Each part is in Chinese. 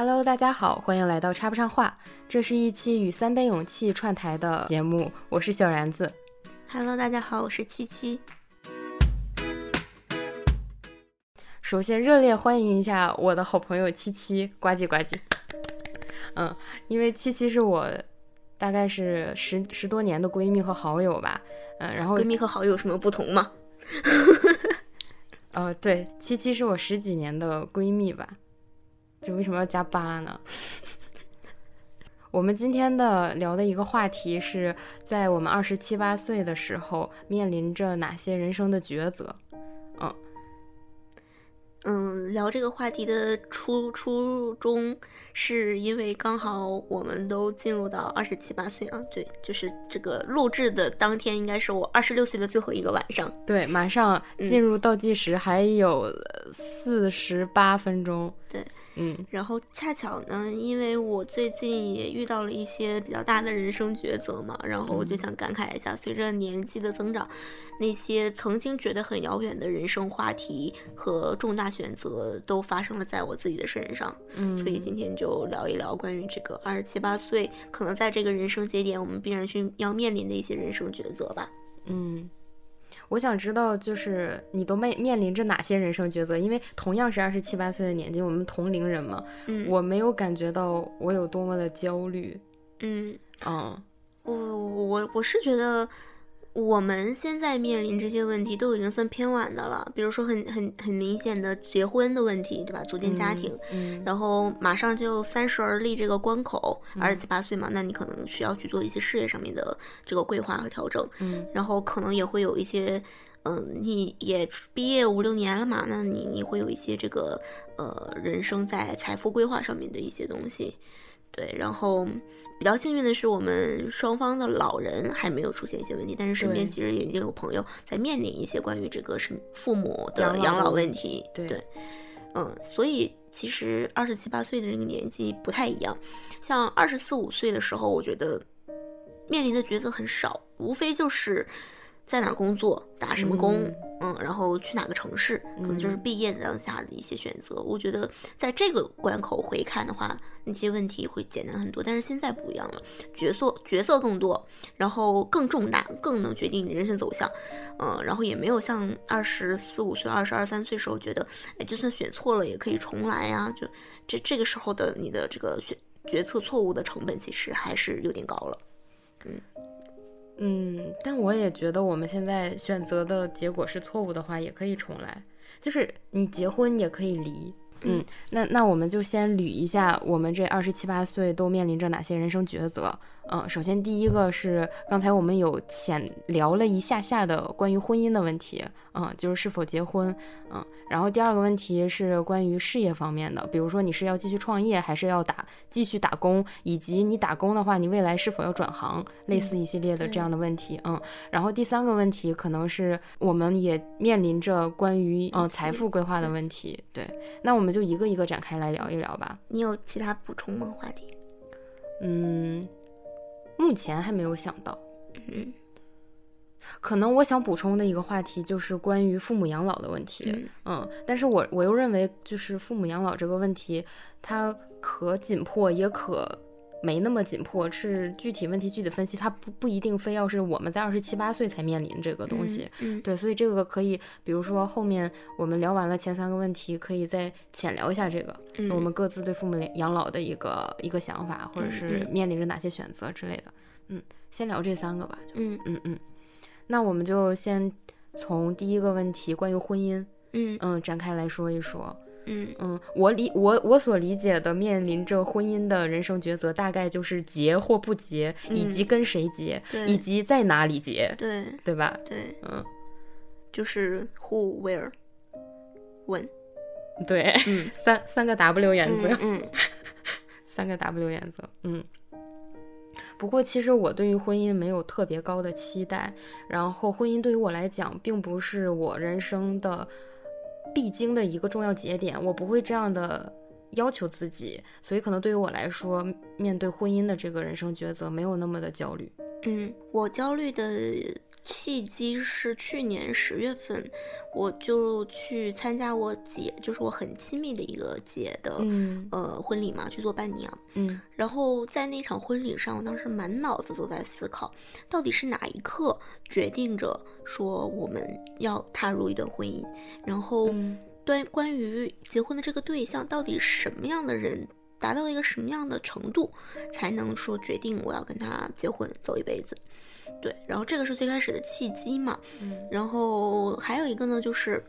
Hello，大家好，欢迎来到插不上话。这是一期与三杯勇气串台的节目，我是小然子。Hello，大家好，我是七七。首先热烈欢迎一下我的好朋友七七，呱唧呱唧。嗯，因为七七是我大概是十十多年的闺蜜和好友吧。嗯，然后闺蜜和好友有什么不同吗？呃，对，七七是我十几年的闺蜜吧。就为什么要加八呢？我们今天的聊的一个话题是在我们二十七八岁的时候面临着哪些人生的抉择。嗯嗯，聊这个话题的初初衷是因为刚好我们都进入到二十七八岁啊，对，就是这个录制的当天应该是我二十六岁的最后一个晚上。对，马上进入倒计时，还有四十八分钟。对，嗯，然后恰巧呢，因为我最近也遇到了一些比较大的人生抉择嘛，然后我就想感慨一下，随着年纪的增长，那些曾经觉得很遥远的人生话题和重大选择都发生了在我自己的身上。嗯，所以今天就聊一聊关于这个二十七八岁，可能在这个人生节点，我们必然去要面临的一些人生抉择吧。嗯。我想知道，就是你都面面临着哪些人生抉择？因为同样是二十七八岁的年纪，我们同龄人嘛，嗯，我没有感觉到我有多么的焦虑。嗯嗯，我我我是觉得我们现在面临这些问题都已经算偏晚的了，比如说很很很明显的结婚的问题，对吧？组建家庭，嗯，然后马上就三十而立这个关口，嗯二十七八岁嘛，那你可能需要去做一些事业上面的这个规划和调整。嗯然后可能也会有一些，嗯、你也毕业五六年了嘛，那你你会有一些这个呃人生在财富规划上面的一些东西，对。然后比较幸运的是，我们双方的老人还没有出现一些问题，但是身边其实已经有朋友在面临一些关于这个是父母的养老问问题，对对。嗯，所以其实二十七八岁的这个年纪不太一样，像二十四五岁的时候，我觉得面临的抉择很少，无非就是在哪儿工作，打什么工，嗯嗯然后去哪个城市，可能就是嗯毕业当下的一些选择。我觉得在这个关口回看的话，那些问题会简单很多。但是现在不一样了，角色角色更多，然后更重大，更能决定你人生走向。嗯，然后也没有像二十四五岁、二十二三岁时候觉得，哎，就算选错了也可以重来呀、就这这个时候的你的这个选决策错误的成本其实还是有点高了。嗯，但我也觉得我们现在选择的结果是错误的话，也可以重来。就是你结婚也可以离。嗯，那那我们就先捋一下我们这二十七八岁都面临着哪些人生抉择。嗯，首先第一个是刚才我们有浅聊了一下下的关于婚姻的问题，嗯，就是是否结婚，嗯，然后第二个问题是关于事业方面的，比如说你是要继续创业，还是要打继续打工，以及你打工的话，你未来是否要转行，类似一系列的这样的问题，嗯，然后第三个问题可能是我们也面临着关于嗯、呃财富规划的问题，对，那我们就一个一个展开来聊一聊吧。你有其他补充吗？话题？嗯，目前还没有想到，嗯。可能我想补充的一个话题就是关于父母养老的问题。嗯。嗯，但是我我又认为，就是父母养老这个问题，它可紧迫，也可没那么紧迫，是具体问题具体分析，它不不一定非要是我们在二十七八岁才面临这个东西。嗯，对，所以这个可以，比如说后面我们聊完了前三个问题，可以再浅聊一下这个，嗯我们各自对父母养老的一个一个想法，或者嗯是嗯面临着哪些选择之类的。嗯，先聊这三个吧。就嗯嗯嗯，那我们就先从第一个问题关于婚姻，嗯嗯，展开来说一说。嗯。嗯，我理我我所理解的面临着婚姻的人生抉择，大概就是结或不结，以及嗯。跟谁结，以及在哪里结，对对吧？对，嗯，就是 who where when，对，嗯三三个 W 原则，嗯。三个 W 原则，嗯。不过，其实我对于婚姻没有特别高的期待，然后婚姻对于我来讲，并不是我人生的必经的一个重要节点，我不会这样的要求自己，所以可能对于我来说，面对婚姻的这个人生抉择，没有那么的焦虑。嗯，我焦虑的契机是去年十月份，我就去参加我姐，就是我很亲密的一个姐的、嗯呃婚礼嘛，去做伴娘。嗯然后在那场婚礼上，我当时满脑子都在思考，到底是哪一刻决定着说我们要踏入一段婚姻，然后嗯对关于结婚的这个对象，到底什么样的人达到一个什么样的程度，才能说决定我要跟他结婚走一辈子？对，然后这个是最开始的契机嘛，嗯然后还有一个呢，就是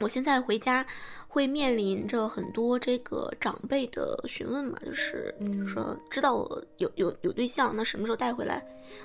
我现在回家会面临着很多这个长辈的询问嘛，就是比如嗯说知道我有有有对象，那什么时候带回来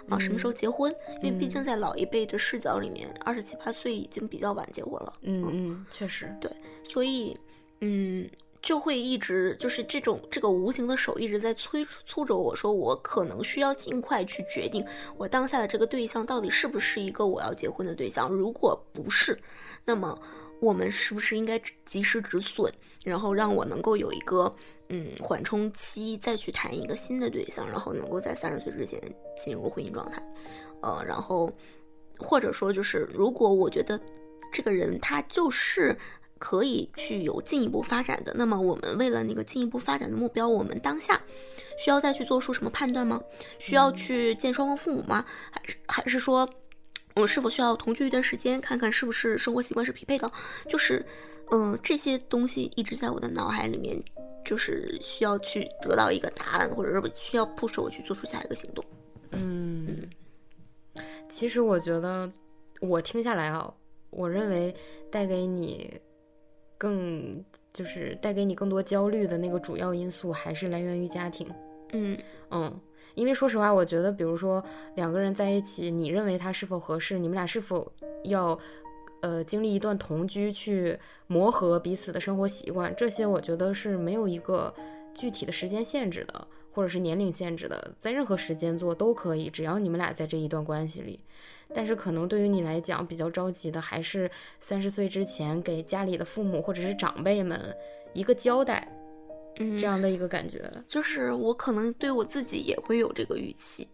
啊？什么时候结婚？因为毕竟嗯在老一辈的视角里面，二十七八岁已经比较晚结婚了，嗯嗯，确实，对所以嗯。就会一直就是这种这个无形的手一直在催促着我说，我可能需要尽快去决定我当下的这个对象到底是不是一个我要结婚的对象。如果不是，那么我们是不是应该及时止损，然后让我能够有一个嗯缓冲期，再去谈一个新的对象，然后能够在三十岁之前进入婚姻状态。呃，然后或者说就是，如果我觉得这个人他就是可以去有进一步发展的，那么我们为了那个进一步发展的目标，我们当下需要再去做出什么判断吗？需要去见双方父母吗？还是还是说？我们是否需要同居一段时间，看看是不是生活习惯是匹配的？就是，嗯、这些东西一直在我的脑海里面，就是需要去得到一个答案，或者是需要 push 我去做出下一个行动。嗯，其实我觉得我听下来啊，我认为带给你更就是带给你更多焦虑的那个主要因素还是来源于家庭。嗯嗯，因为说实话，我觉得，比如说两个人在一起，你认为他是否合适，你们俩是否要呃经历一段同居去磨合彼此的生活习惯，这些我觉得是没有一个具体的时间限制的，或者是年龄限制的，在任何时间做都可以，只要你们俩在这一段关系里。但是可能对于你来讲比较着急的，还是三十岁之前给家里的父母或者是长辈们一个交代，嗯，这样的一个感觉。就是我可能对我自己也会有这个预期。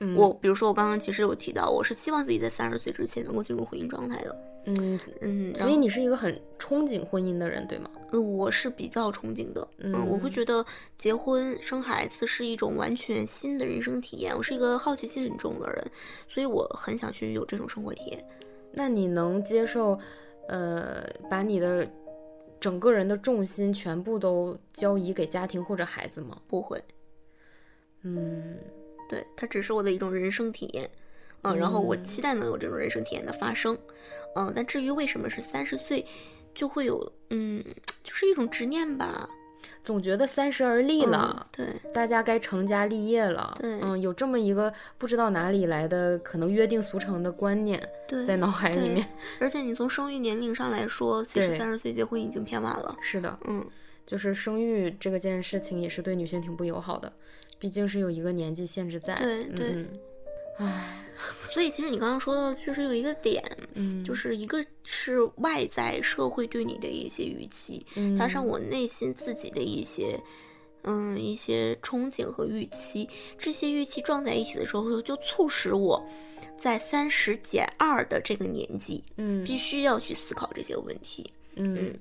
嗯，我比如说，我刚刚其实有提到，我是希望自己在三十岁之前能够进入婚姻状态的。嗯，嗯，所以你是一个很憧憬婚姻的人，对吗？嗯，我是比较憧憬的。嗯，我会嗯觉得结婚生孩子是一种完全新的人生体验。我是一个好奇心很重的人，所以我很想去有这种生活体验。那你能接受，呃，把你的整个人的重心全部都交移给家庭或者孩子吗？不会，嗯对，它只是我的一种人生体验。嗯，然后我嗯期待能有这种人生体验的发生。嗯，但至于为什么是三十岁，就会有嗯，就是一种执念吧。总觉得三十而立嗯了，对，大家该成家立业了。对嗯，有这么一个不知道哪里来的可能约定俗成的观念对，在脑海里面。而且你从生育年龄上来说，其实三十岁结婚已经偏晚了。是的，嗯，就是生育这个件事情也是对女性挺不友好的，毕竟是有一个年纪限制在。对对嗯嗯，唉，所以其实你刚刚说的确实有一个点，嗯，就是一个是外在社会对你的一些预期，加上嗯我内心自己的一些。嗯，一些憧憬和预期，这些预期撞在一起的时候，就促使我在三十减二的这个年纪，嗯必须要去思考这些问题。嗯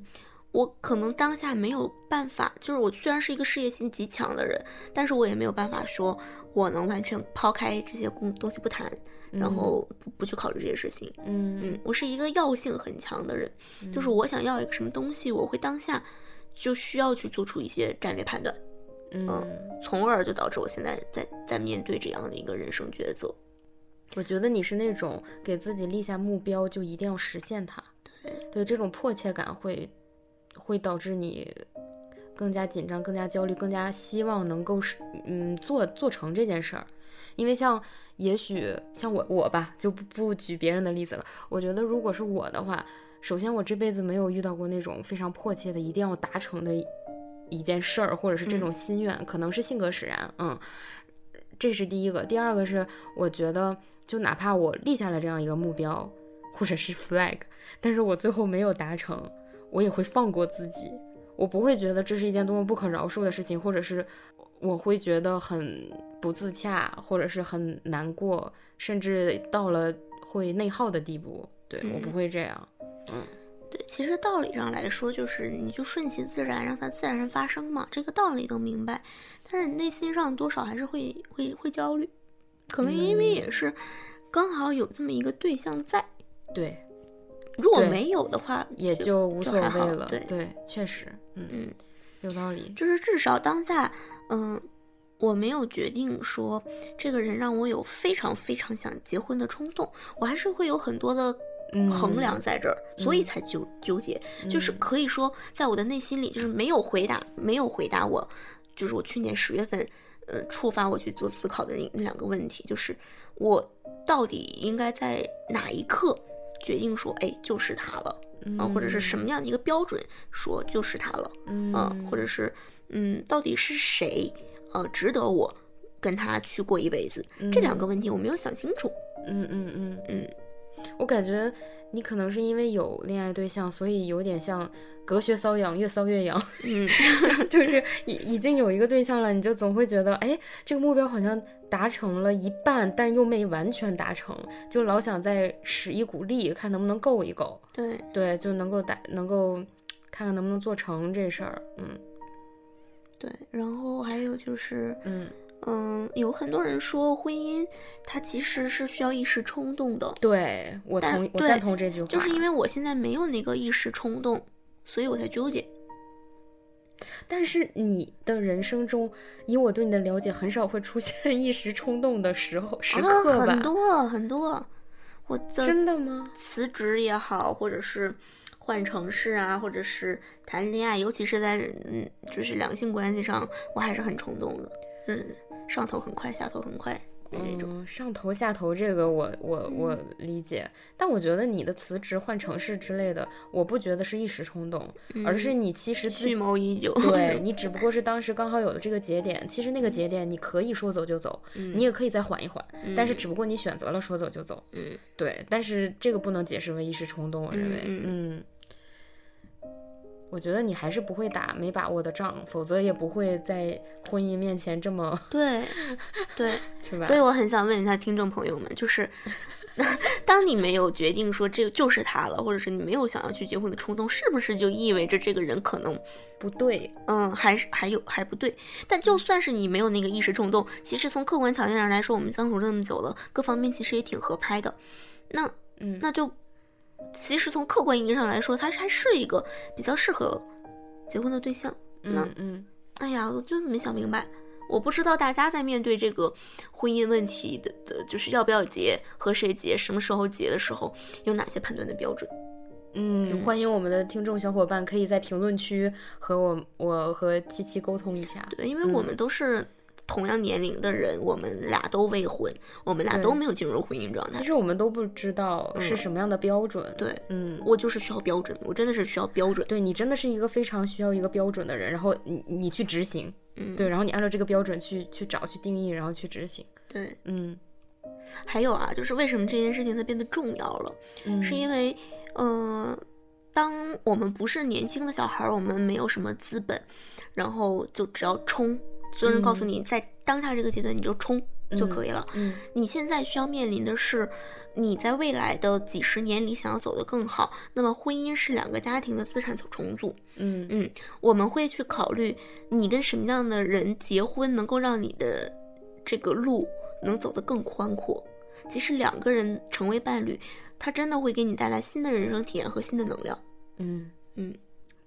我可能当下没有办法，就是我虽然是一个事业心极强的人，但是我也没有办法说我能完全抛开这些工东西不谈，然后不不去考虑这些事情。嗯嗯，我是一个药性很强的人，就是我想要一个什么东西，我会当下就需要去做出一些战略判断，嗯，从而就导致我现在在在面对这样的一个人生抉择。我觉得你是那种给自己立下目标就一定要实现它，对对，这种迫切感会会导致你更加紧张、更加焦虑、更加希望能够是嗯做做成这件事儿。因为像也许像我我吧，就不不举别人的例子了。我觉得如果是我的话，首先我这辈子没有遇到过那种非常迫切的一定要达成的一件事儿，或者是这种心愿，可能是性格使然，嗯，这是第一个。第二个是我觉得，就哪怕我立下了这样一个目标或者是 flag，但是我最后没有达成，我也会放过自己，我不会觉得这是一件多么不可饶恕的事情，或者是我会觉得很不自洽，或者是很难过，甚至到了会内耗的地步。对我不嗯会这样。嗯对，其实道理上来说，就是你就顺其自然，让它自然发生嘛，这个道理都明白。但是你内心上多少还是会会会焦虑，可能因为嗯也是刚好有这么一个对象在，对，如果没有的话，也就无所谓了。对对确实，嗯，嗯，有道理。就是至少当下，嗯，我没有决定说这个人让我有非常非常想结婚的冲动，我还是会有很多的嗯衡量在这儿，所以嗯才纠纠结。就是嗯可以说，在我的内心里，就是没有回答，没有回答我，就是我去年十月份，呃，触发我去做思考的那那两个问题，就是我到底应该在哪一刻决定说，哎，就是他了啊、或者是什么样的一个标准说就是他了。嗯，或者是嗯，到底是谁呃值得我跟他去过一辈子？这两个问题我没有想清楚。嗯嗯嗯嗯，我感觉你可能是因为有恋爱对象，所以有点像隔靴搔痒，越搔越痒。嗯，就是已已经有一个对象了，你就总会觉得，哎，这个目标好像达成了一半，但又没完全达成，就老想再使一股力，看能不能够一够，对，对，就能够达，能够看看能不能做成这事儿。嗯对。然后还有就是，嗯，嗯，有很多人说婚姻它其实是需要一时冲动的，对我同意，我赞同这句话，就是因为我现在没有那个一时冲动，所以我才纠结。但是你的人生中，以我对你的了解，很少会出现 一时冲动的时候时啊，刻吧？很多很多，我的真的吗？辞职也好，或者是换城市啊，或者是谈恋爱，尤其是在嗯，就是两性关系上，我还是很冲动的，嗯，上头很快，下头很快那种。嗯，上头下头这个我我我理解，但我觉得你的辞职换城市之类的，我不觉得是一时冲动，而是你其实自蓄谋已久。对 你只不过是当时刚好有了这个节点，其实那个节点你可以说走就走，你也可以再缓一缓，但是只不过你选择了说走就走，嗯对，但是这个不能解释为一时冲动，我认为，嗯嗯。我觉得你还是不会打没把握的仗，否则也不会在婚姻面前这么，对对，是吧？所以我很想问一下听众朋友们，就是 当你没有决定说这个就是他了，或者是你没有想要去结婚的冲动，是不是就意味着这个人可能不对，嗯，还是还有还不对。但就算是你没有那个一时冲动，其实从客观条件上来说，我们相处这么久了，各方面其实也挺合拍的。那嗯，那就其实从客观意义上来说，他还是一个比较适合结婚的对象。那嗯嗯。哎呀，我真没想明白。我不知道大家在面对这个婚姻问题的的，就是要不要结、和谁结、什么时候结的时候，有哪些判断的标准？嗯，欢迎我们的听众小伙伴可以在评论区和我我和七七沟通一下。对，因为我嗯们都是同样年龄的人，我们俩都未婚，我们俩都没有进入婚姻状态其。实我们都不知道是嗯什么样的标准。对嗯，我就是需要标准，我真的是需要标准。对你真的是一个非常需要一个标准的人，然后你你去执行，嗯，对，然后你按照这个标准去去找去定义，然后去执行。对。嗯还有啊，就是为什么这件事情它变得重要了？嗯，是因为，呃，当我们不是年轻的小孩儿，我们没有什么资本，然后就只要冲，所有人告诉你，在当下这个阶段你就冲就可以了。嗯你现在需要面临的是，你在未来的几十年里想要走得更好，那么婚姻是两个家庭的资产重组。嗯嗯，我们会去考虑你跟什么样的人结婚，能够让你的这个路能走得更宽阔。其实两个人成为伴侣，他真的会给你带来新的人生体验和新的能量。嗯嗯，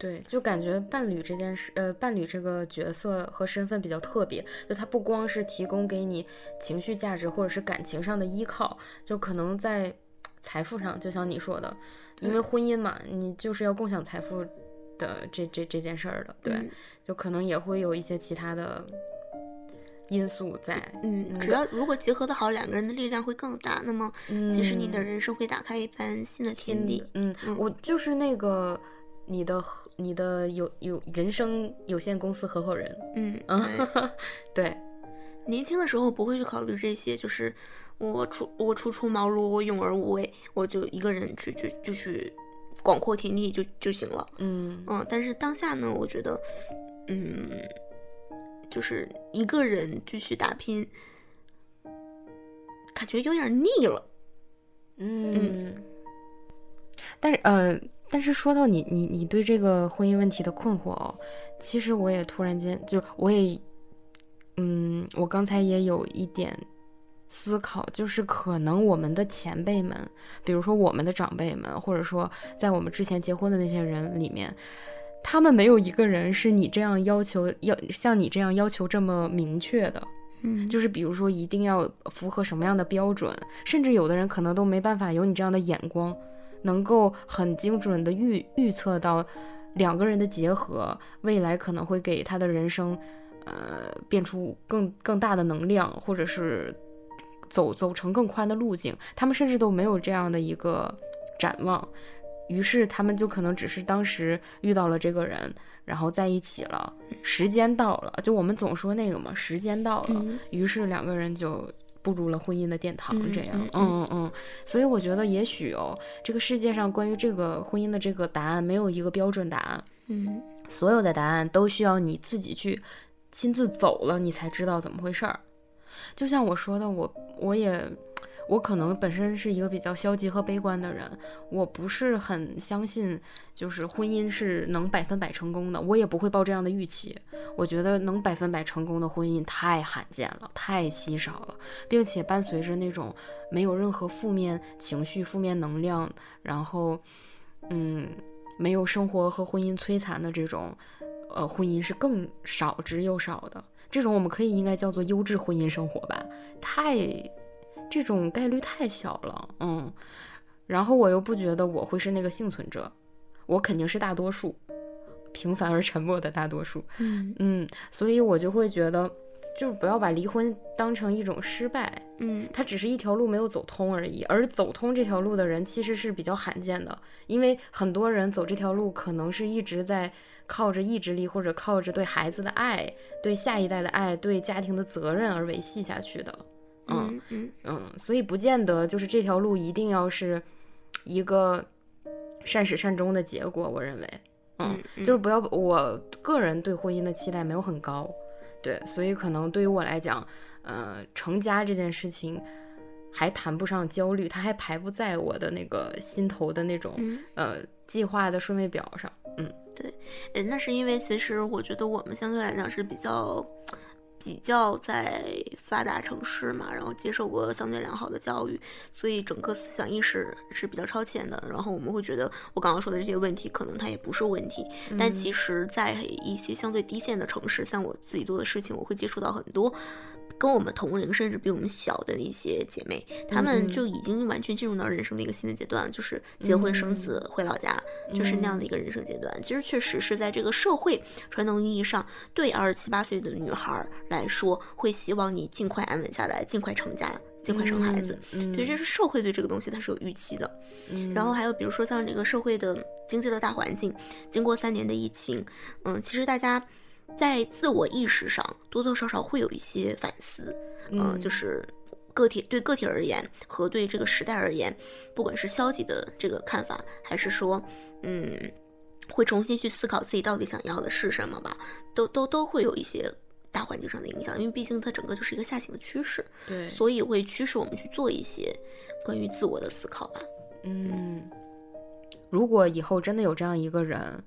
对，就感觉伴侣这件事，呃，伴侣这个角色和身份比较特别，就他不光是提供给你情绪价值或者是感情上的依靠，就可能在财富上，就像你说的，因为婚姻嘛，你就是要共享财富的这这这件事儿的，对，嗯就可能也会有一些其他的因素在，嗯，只要如果结合的好，两个人的力量会更大。那么，其实你的嗯人生会打开一番新的天地。嗯，嗯我就是那个你的合你的有有人生有限公司合伙人，嗯，嗯对。对，年轻的时候不会去考虑这些，就是我初我初出茅庐，我勇而无畏，我就一个人去去就去广阔天地就就行了。嗯嗯，但是当下呢，我觉得，嗯，就是一个人继续打拼，感觉有点腻了。嗯，但是呃，但是说到你你你对这个婚姻问题的困惑哦，其实我也突然间就我也，嗯，我刚才也有一点思考，就是可能我们的前辈们，比如说我们的长辈们，或者说在我们之前结婚的那些人里面，他们没有一个人是你这样要求要像你这样要求这么明确的。嗯，就是比如说一定要符合什么样的标准，甚至有的人可能都没办法有你这样的眼光，能够很精准的预预测到两个人的结合，未来可能会给他的人生，呃，变出更更大的能量，或者是走走成更宽的路径。他们甚至都没有这样的一个展望，于是他们就可能只是当时遇到了这个人。然后在一起了，时间到了，就我们总说那个嘛，时间到了，于是两个人就步入了婚姻的殿堂，这样，嗯嗯嗯。所以我觉得，也许哦，这个世界上关于这个婚姻的这个答案没有一个标准答案，嗯，所有的答案都需要你自己去亲自走了，你才知道怎么回事儿。就像我说的，我我也。我可能本身是一个比较消极和悲观的人，我不是很相信，就是婚姻是能百分百成功的，我也不会抱这样的预期。我觉得能百分百成功的婚姻太罕见了，太稀少了，并且伴随着那种没有任何负面情绪、负面能量，然后，嗯，没有生活和婚姻摧残的这种，呃，婚姻是更少之又少的。这种我们可以应该叫做优质婚姻生活吧，太。这种概率太小了，嗯，然后我又不觉得我会是那个幸存者，我肯定是大多数，平凡而沉默的大多数，嗯。嗯，所以我就会觉得，就是不要把离婚当成一种失败，嗯，它只是一条路没有走通而已，而走通这条路的人其实是比较罕见的，因为很多人走这条路可能是一直在靠着意志力或者靠着对孩子的爱、对下一代的爱、对家庭的责任而维系下去的。嗯嗯嗯，所以不见得就是这条路一定要是一个善始善终的结果。我认为，嗯，就是不要。我个人对婚姻的期待没有很高，对，所以可能对于我来讲，呃，成家这件事情还谈不上焦虑，它还排不在我的那个心头的那种呃计划的顺位表上。嗯，对，哎，那是因为其实我觉得我们相对来讲是比较。比较在发达城市嘛，然后接受过相对良好的教育，所以整个思想意识是比较超前的。然后我们会觉得，我刚刚说的这些问题，可能它也不是问题。但其实，在一些相对低线的城市，像我自己做的事情，我会接触到很多。跟我们同龄，甚至比我们小的一些姐妹，她们就已经完全进入到人生的一个新的阶段，就是结婚生子回老家，就是那样的一个人生阶段。其实确实是在这个社会传统意义上，对二十七八岁的女孩来说，会希望你尽快安稳下来，尽快成家，尽快生孩子。对，这是社会对这个东西它是有预期的。然后还有比如说像这个社会的经济的大环境，经过三年的疫情，嗯，其实大家。在自我意识上，多多少少会有一些反思，嗯，就是个体对个体而言和对这个时代而言，不管是消极的这个看法，还是说，嗯，会重新去思考自己到底想要的是什么吧，都都都会有一些大环境上的影响，因为毕竟它整个就是一个下行的趋势，对，所以会驱使我们去做一些关于自我的思考吧。嗯，如果以后真的有这样一个人。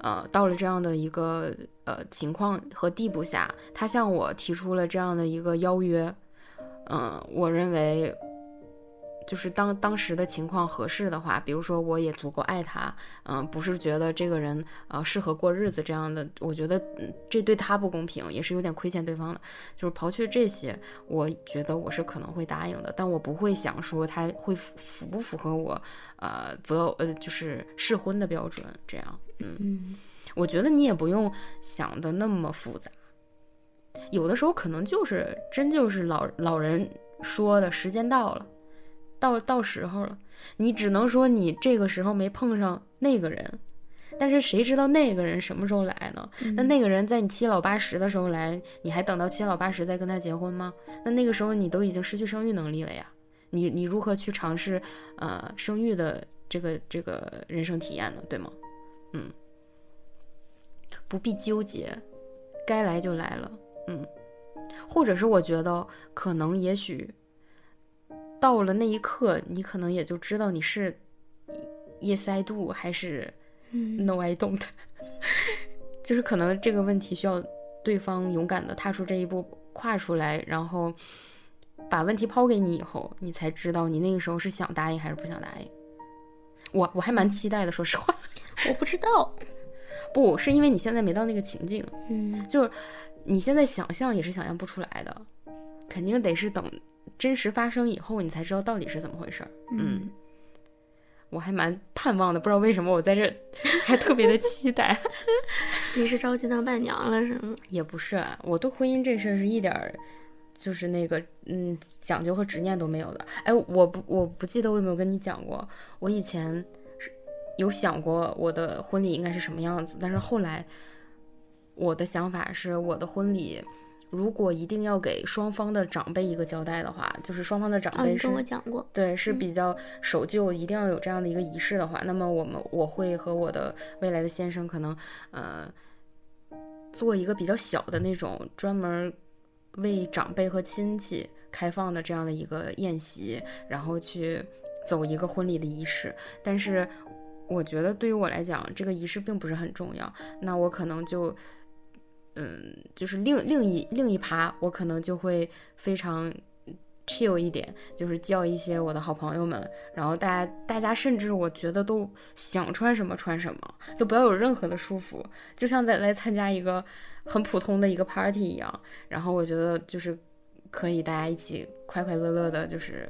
呃，到了这样的一个呃情况和地步下，他向我提出了这样的一个邀约，嗯，我认为就是当当时的情况合适的话，比如说我也足够爱他，嗯，不是觉得这个人呃适合过日子这样的，我觉得这对他不公平，也是有点亏欠对方的。就是刨去这些，我觉得我是可能会答应的，但我不会想说他会符不符合我呃择呃就是适婚的标准这样。嗯，我觉得你也不用想的那么复杂，有的时候可能就是真就是老老人说的时间到了，到到时候了，你只能说你这个时候没碰上那个人，但是谁知道那个人什么时候来呢？那那个人在你七老八十的时候来，你还等到七老八十再跟他结婚吗？那那个时候你都已经失去生育能力了呀，你你如何去尝试呃生育的这个这个人生体验呢？对吗？嗯，不必纠结，该来就来了。嗯，或者是我觉得可能也许到了那一刻，你可能也就知道你是 yes I do 还是嗯。No I don't，就是可能这个问题需要对方勇敢的踏出这一步，跨出来，然后把问题抛给你以后，你才知道你那个时候是想答应还是不想答应。我我还蛮期待的，说实话，我不知道，不是因为你现在没到那个情境，嗯。就是你现在想象也是想象不出来的，肯定得是等真实发生以后，你才知道到底是怎么回事儿。嗯，我还蛮盼望的，不知道为什么我在这 还特别的期待。你是着急当伴娘了是吗？也不是啊，我对婚姻这事儿是一点儿，就是那个嗯讲究和执念都没有的。哎，我不我不记得我有没有跟你讲过，我以前是有想过我的婚礼应该是什么样子，但是后来我的想法是，我的婚礼如果一定要给双方的长辈一个交代的话，就是双方的长啊，辈是、你跟我讲过，对，是比较守旧，一定要有这样的一个仪式的话，那么我们我会和我的未来的先生可能呃做一个比较小的那种专门为长辈和亲戚开放的这样的一个宴席，然后去走一个婚礼的仪式。但是我觉得对于我来讲，这个仪式并不是很重要，那我可能就。嗯，就是另另一另一趴，我可能就会非常 chill 一点，就是叫一些我的好朋友们，然后大家大家甚至我觉得都想穿什么穿什么，就不要有任何的束缚，就像在来参加一个很普通的一个 party 一样。然后我觉得就是可以大家一起快快乐乐的，就是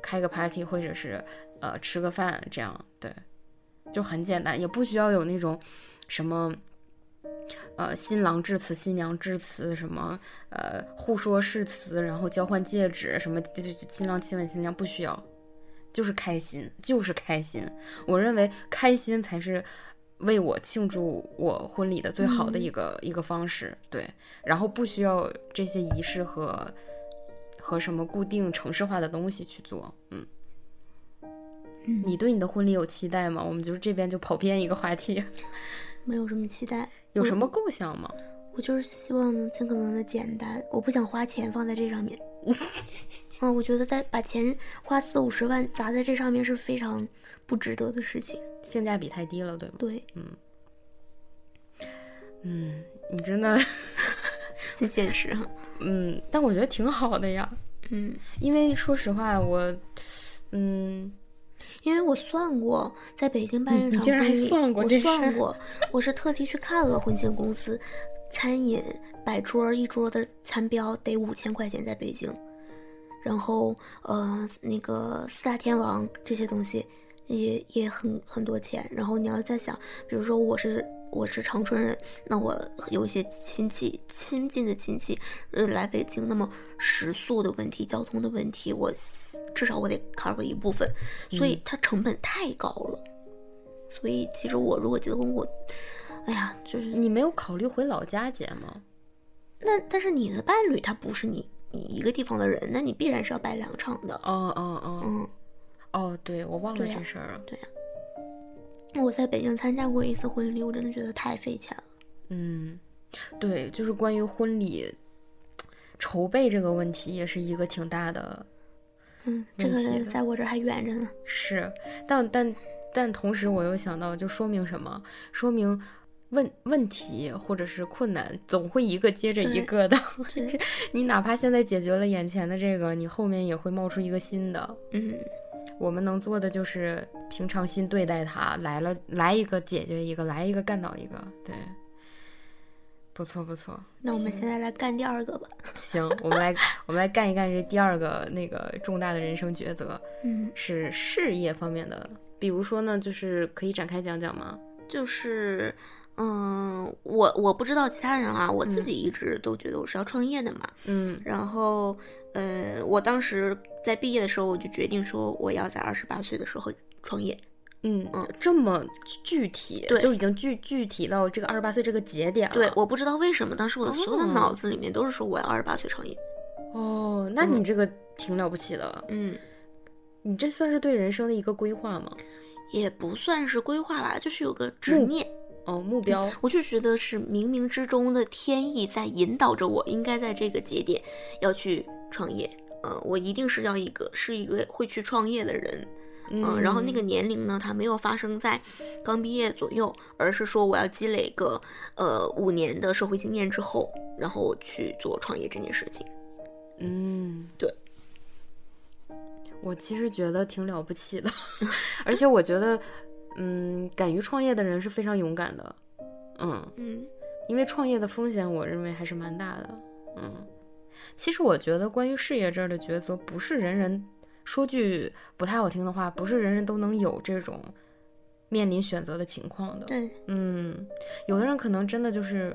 开个 party 或者是呃吃个饭这样，对，就很简单，也不需要有那种什么。呃，新郎致辞，新娘致辞，什么呃互说誓词，然后交换戒指，什么就就新郎亲吻新娘，不需要，就是开心，就是开心。我认为开心才是为我庆祝我婚礼的最好的一个、一个方式，对。然后不需要这些仪式和和什么固定程式化的东西去做，嗯。嗯你对你的婚礼有期待吗？我们就是这边就跑偏一个话题，没有什么期待，有什么构想吗？我就是希望能尽可能的简单，我不想花钱放在这上面。啊，我觉得在把钱花四五十万砸在这上面是非常不值得的事情。性价比太低了，对吗？对，嗯，你真的，很现实哈。嗯，但我觉得挺好的呀，嗯，因为说实话，我，嗯，因为我算过，在北京办一场婚礼算过我算过，我是特地去看了婚庆公司，餐饮摆桌一桌的餐标得五千块钱，在北京，然后呃那个四大天王这些东西也也很很多钱，然后你要再想，比如说我是。我是长春人，那我有一些亲戚亲近的亲戚，呃，来北京，那么食宿的问题、交通的问题，我至少我得 cover 一部分，所以它成本太高了。所以其实我如果结婚，我，哎呀，就是你没有考虑回老家结吗？那但是你的伴侣他不是你你一个地方的人，那你必然是要摆两场的。哦哦哦，嗯，哦，对，我忘了这事儿了。对呀、我在北京参加过一次婚礼，我真的觉得太费钱了。嗯，对，就是关于婚礼筹备这个问题，也是一个挺大的嗯，这个在我这儿还远着呢。是，但但但同时，我又想到，就说明什么？说明问问题或者是困难，总会一个接着一个的。就是你哪怕现在解决了眼前的这个，你后面也会冒出一个新的。嗯，我们能做的就是平常心对待它，来了来一个解决一个，来一个干倒一个。对，不错不错。那我们现在来干第二个吧。行，我们来我们来干一干这第二个那个重大的人生抉择。嗯，是事业方面的，比如说呢，就是可以展开讲讲吗？就是，嗯，我我不知道其他人啊，我自己一直都觉得我是要创业的嘛。嗯然后，呃，我当时在毕业的时候，我就决定说我要在二十八岁的时候创业。嗯嗯这么具体，对就已经具具体到这个二十八岁这个节点了。对，我不知道为什么，当时我的所有的哦脑子里面都是说我要二十八岁创业。哦，那你这个挺了不起的，嗯，你这算是对人生的一个规划吗？也不算是规划吧，就是有个执目念。哦，目标，我就觉得是冥冥之中的天意在引导着我，应该在这个节点要去创业。呃，我一定是要一个是一个会去创业的人。嗯，然后那个年龄呢，它没有发生在刚毕业左右，而是说我要积累个呃五年的社会经验之后，然后我去做创业这件事情。嗯，对。我其实觉得挺了不起的，而且我觉得，嗯，敢于创业的人是非常勇敢的。嗯嗯，因为创业的风险，我认为还是蛮大的。嗯，其实我觉得关于事业这儿的抉择，不是人人。说句不太好听的话，不是人人都能有这种面临选择的情况的。对，嗯，有的人可能真的就是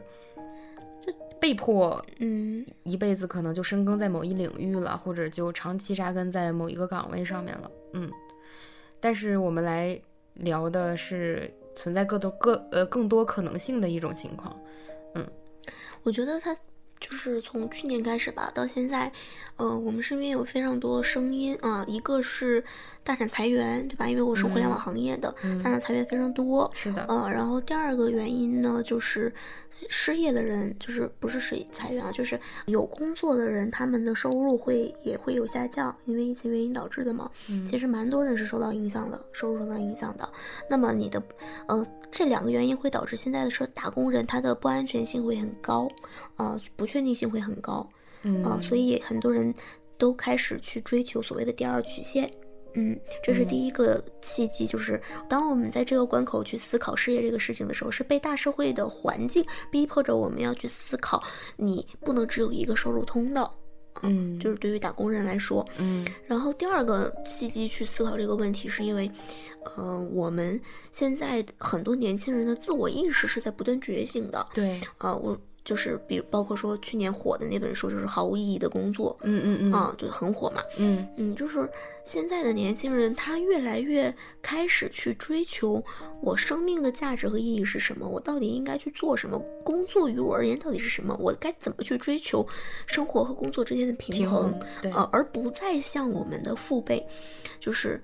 就被迫，嗯，一辈子可能就深耕在某一领域了，或者就长期扎根在某一个岗位上面了。嗯，但是我们来聊的是存在各多各呃更多可能性的一种情况。嗯，我觉得他。就是从去年开始吧，到现在，呃，我们身边有非常多声音啊，一个是大厂裁员，对吧？因为我是互联网行业的，大厂裁员非常多，是的，呃，然后第二个原因呢，就是失业的人，就是不是谁裁员啊，就是有工作的人，他们的收入会也会有下降，因为疫情原因导致的嘛。其实蛮多人是受到影响的，收入受到影响的。那么你的，呃。这两个原因会导致现在的车打工人他的不安全性会很高，啊，不确定性会很高，啊，所以很多人都开始去追求所谓的第二曲线，嗯，这是第一个契机，就是当我们在这个关口去思考事业这个事情的时候，是被大社会的环境逼迫着我们要去思考，你不能只有一个收入通道。嗯，就是对于打工人来说，嗯，然后第二个契机去思考这个问题，是因为，呃，我们现在很多年轻人的自我意识是在不断觉醒的。对，啊，我。就是比包括说去年火的那本书，就是毫无意义的工作，嗯嗯嗯，啊，就很火嘛，嗯嗯，就是现在的年轻人，他越来越开始去追求我生命的价值和意义是什么，我到底应该去做什么？工作于我而言到底是什么？我该怎么去追求生活和工作之间的平衡？对，呃，而不再像我们的父辈，就是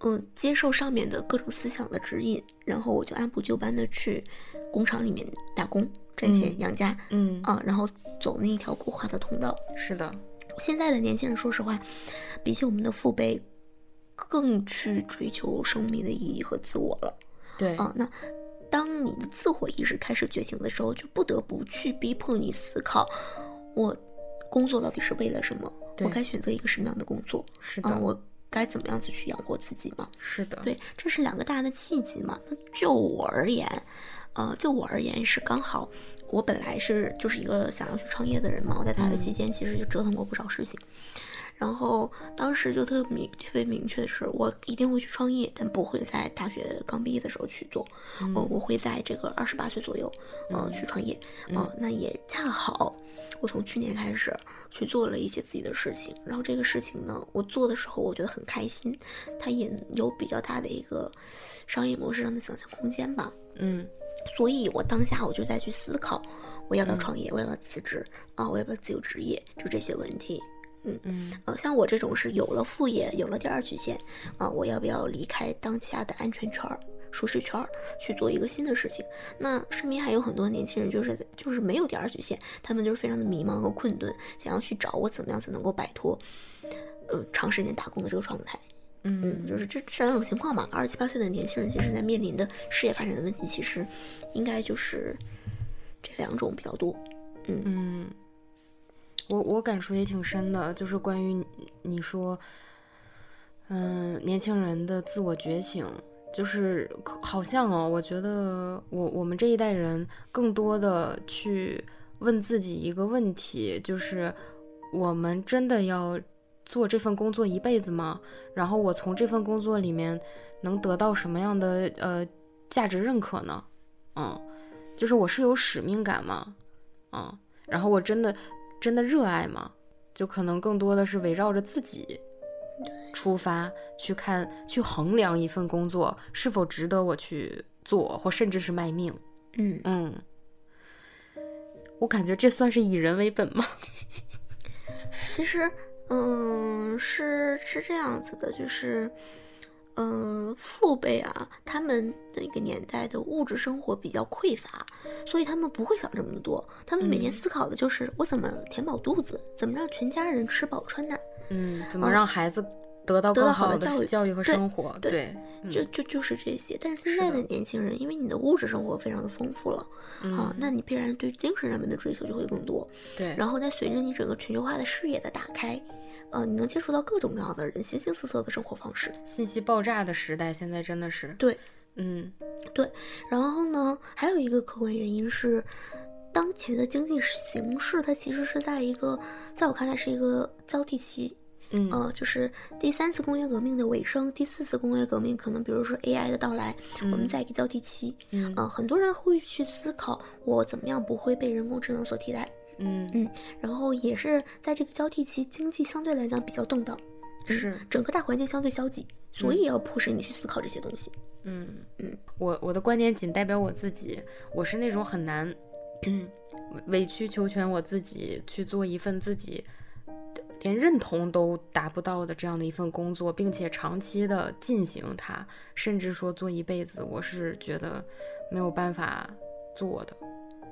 嗯，接受上面的各种思想的指引，然后我就按部就班的去工厂里面打工。赚钱养家，嗯啊，然后走那一条固化的通道。是的，现在的年轻人，说实话，比起我们的父辈，更去追求生命的意义和自我了。对啊，那当你的自我意识开始觉醒的时候，就不得不去逼迫你思考：我工作到底是为了什么？我该选择一个什么样的工作？是的，我该怎么样子去养活自己嘛？是的，对，这是两个大的契机嘛。那就我而言。呃，就我而言是刚好，我本来是就是一个想要去创业的人嘛。我在大学期间其实就折腾过不少事情，然后当时就特别明特别明确的是，我一定会去创业，但不会在大学刚毕业的时候去做。我我会在这个二十八岁左右，呃，去创业。呃，那也恰好，我从去年开始去做了一些自己的事情。然后这个事情呢，我做的时候我觉得很开心，它也有比较大的一个商业模式上的想象空间吧。嗯。所以，我当下我就在去思考，我要不要创业，我要不要辞职啊，我要不要自由职业，就这些问题。嗯嗯，呃，像我这种是有了副业，有了第二曲线啊，我要不要离开当下的安全圈、舒适圈，去做一个新的事情？那身边还有很多年轻人，就是就是没有第二曲线，他们就是非常的迷茫和困顿，想要去找我怎么样才能够摆脱，呃，长时间打工的这个状态。嗯，就是这这两种情况嘛。二十七八岁的年轻人，其实在面临的事业发展的问题，其实应该就是这两种比较多。嗯嗯，我我感触也挺深的，就是关于你说，嗯，年轻人的自我觉醒，就是好像哦，我觉得我我们这一代人更多的去问自己一个问题，就是我们真的要。做这份工作一辈子吗？然后我从这份工作里面能得到什么样的呃价值认可呢？嗯，就是我是有使命感吗？嗯，然后我真的真的热爱吗？就可能更多的是围绕着自己出发去看去衡量一份工作是否值得我去做，或甚至是卖命。嗯嗯，我感觉这算是以人为本吗？其实。嗯，是是这样子的，就是，嗯，父辈啊，他们那个年代的物质生活比较匮乏，所以他们不会想这么多，他们每天思考的就是我怎么填饱肚子，怎么让全家人吃饱穿暖。嗯，怎么让孩子得到更好的教育教育和生活？对对，嗯就就就是这些。但是现在的的年轻人，因为你的物质生活非常的丰富了啊嗯，那你必然对精神上面的追求就会更多。对，然后再随着你整个全球化的视野的打开，呃，你能接触到各种各样的人，形形色色的生活方式。信息爆炸的时代，现在真的是，对，嗯对然后呢，还有一个客观原因是，当前的经济形势它其实是在一个，在我看来是一个交替期。嗯呃，就是第三次工业革命的尾声，第四次工业革命可能比如说 AI 的到来，我们嗯在一个交替期。嗯呃，很多人会去思考我怎么样不会被人工智能所替代。嗯嗯然后也是在这个交替期，经济相对来讲比较动荡，嗯是整个大环境相对消极，所以要迫使你去思考这些东西。嗯嗯，我我的观点仅代表我自己，我是那种很难，嗯，委曲求全我自己去做一份自己连认同都达不到的这样的一份工作，并且长期的进行它，甚至说做一辈子，我是觉得没有办法做的。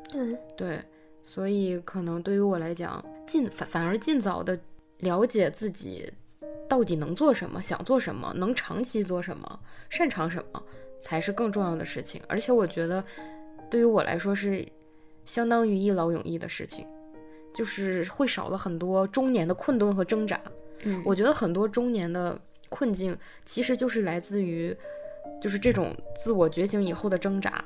对，对，所以可能对于我来讲，尽反反而尽早的了解自己到底能做什么，想做什么，能长期做什么，擅长什么，才是更重要的事情。而且我觉得，对于我来说是相当于一劳永逸的事情，就是会少了很多中年的困顿和挣扎。嗯，我觉得很多中年的困境其实就是来自于，就是这种自我觉醒以后的挣扎，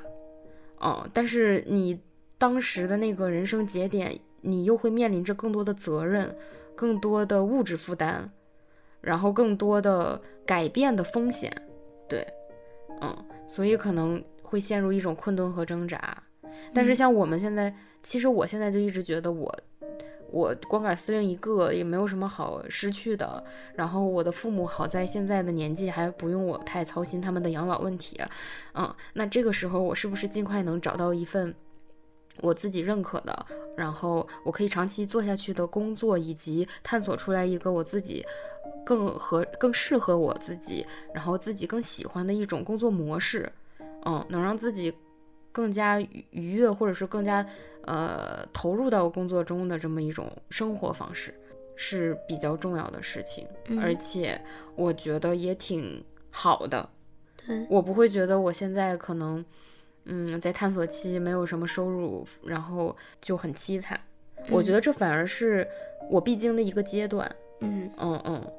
嗯，但是你当时的那个人生节点，你又会面临着更多的责任，更多的物质负担，然后更多的改变的风险，对，嗯，所以可能会陷入一种困顿和挣扎。但是像我们现在，其实我现在就一直觉得我。我光杆司令一个也没有什么好失去的，然后我的父母好在现在的年纪还不用我太操心他们的养老问题，嗯，那这个时候我是不是尽快能找到一份我自己认可的，然后我可以长期做下去的工作，以及探索出来一个我自己更合、更适合我自己，然后自己更喜欢的一种工作模式，嗯，能让自己更加愉愉悦，或者是更加呃投入到工作中的这么一种生活方式，是比较重要的事情，嗯而且我觉得也挺好的。对，我不会觉得我现在可能，嗯，在探索期没有什么收入，然后就很凄惨。我觉得这反而是我必经的一个阶段。嗯，嗯嗯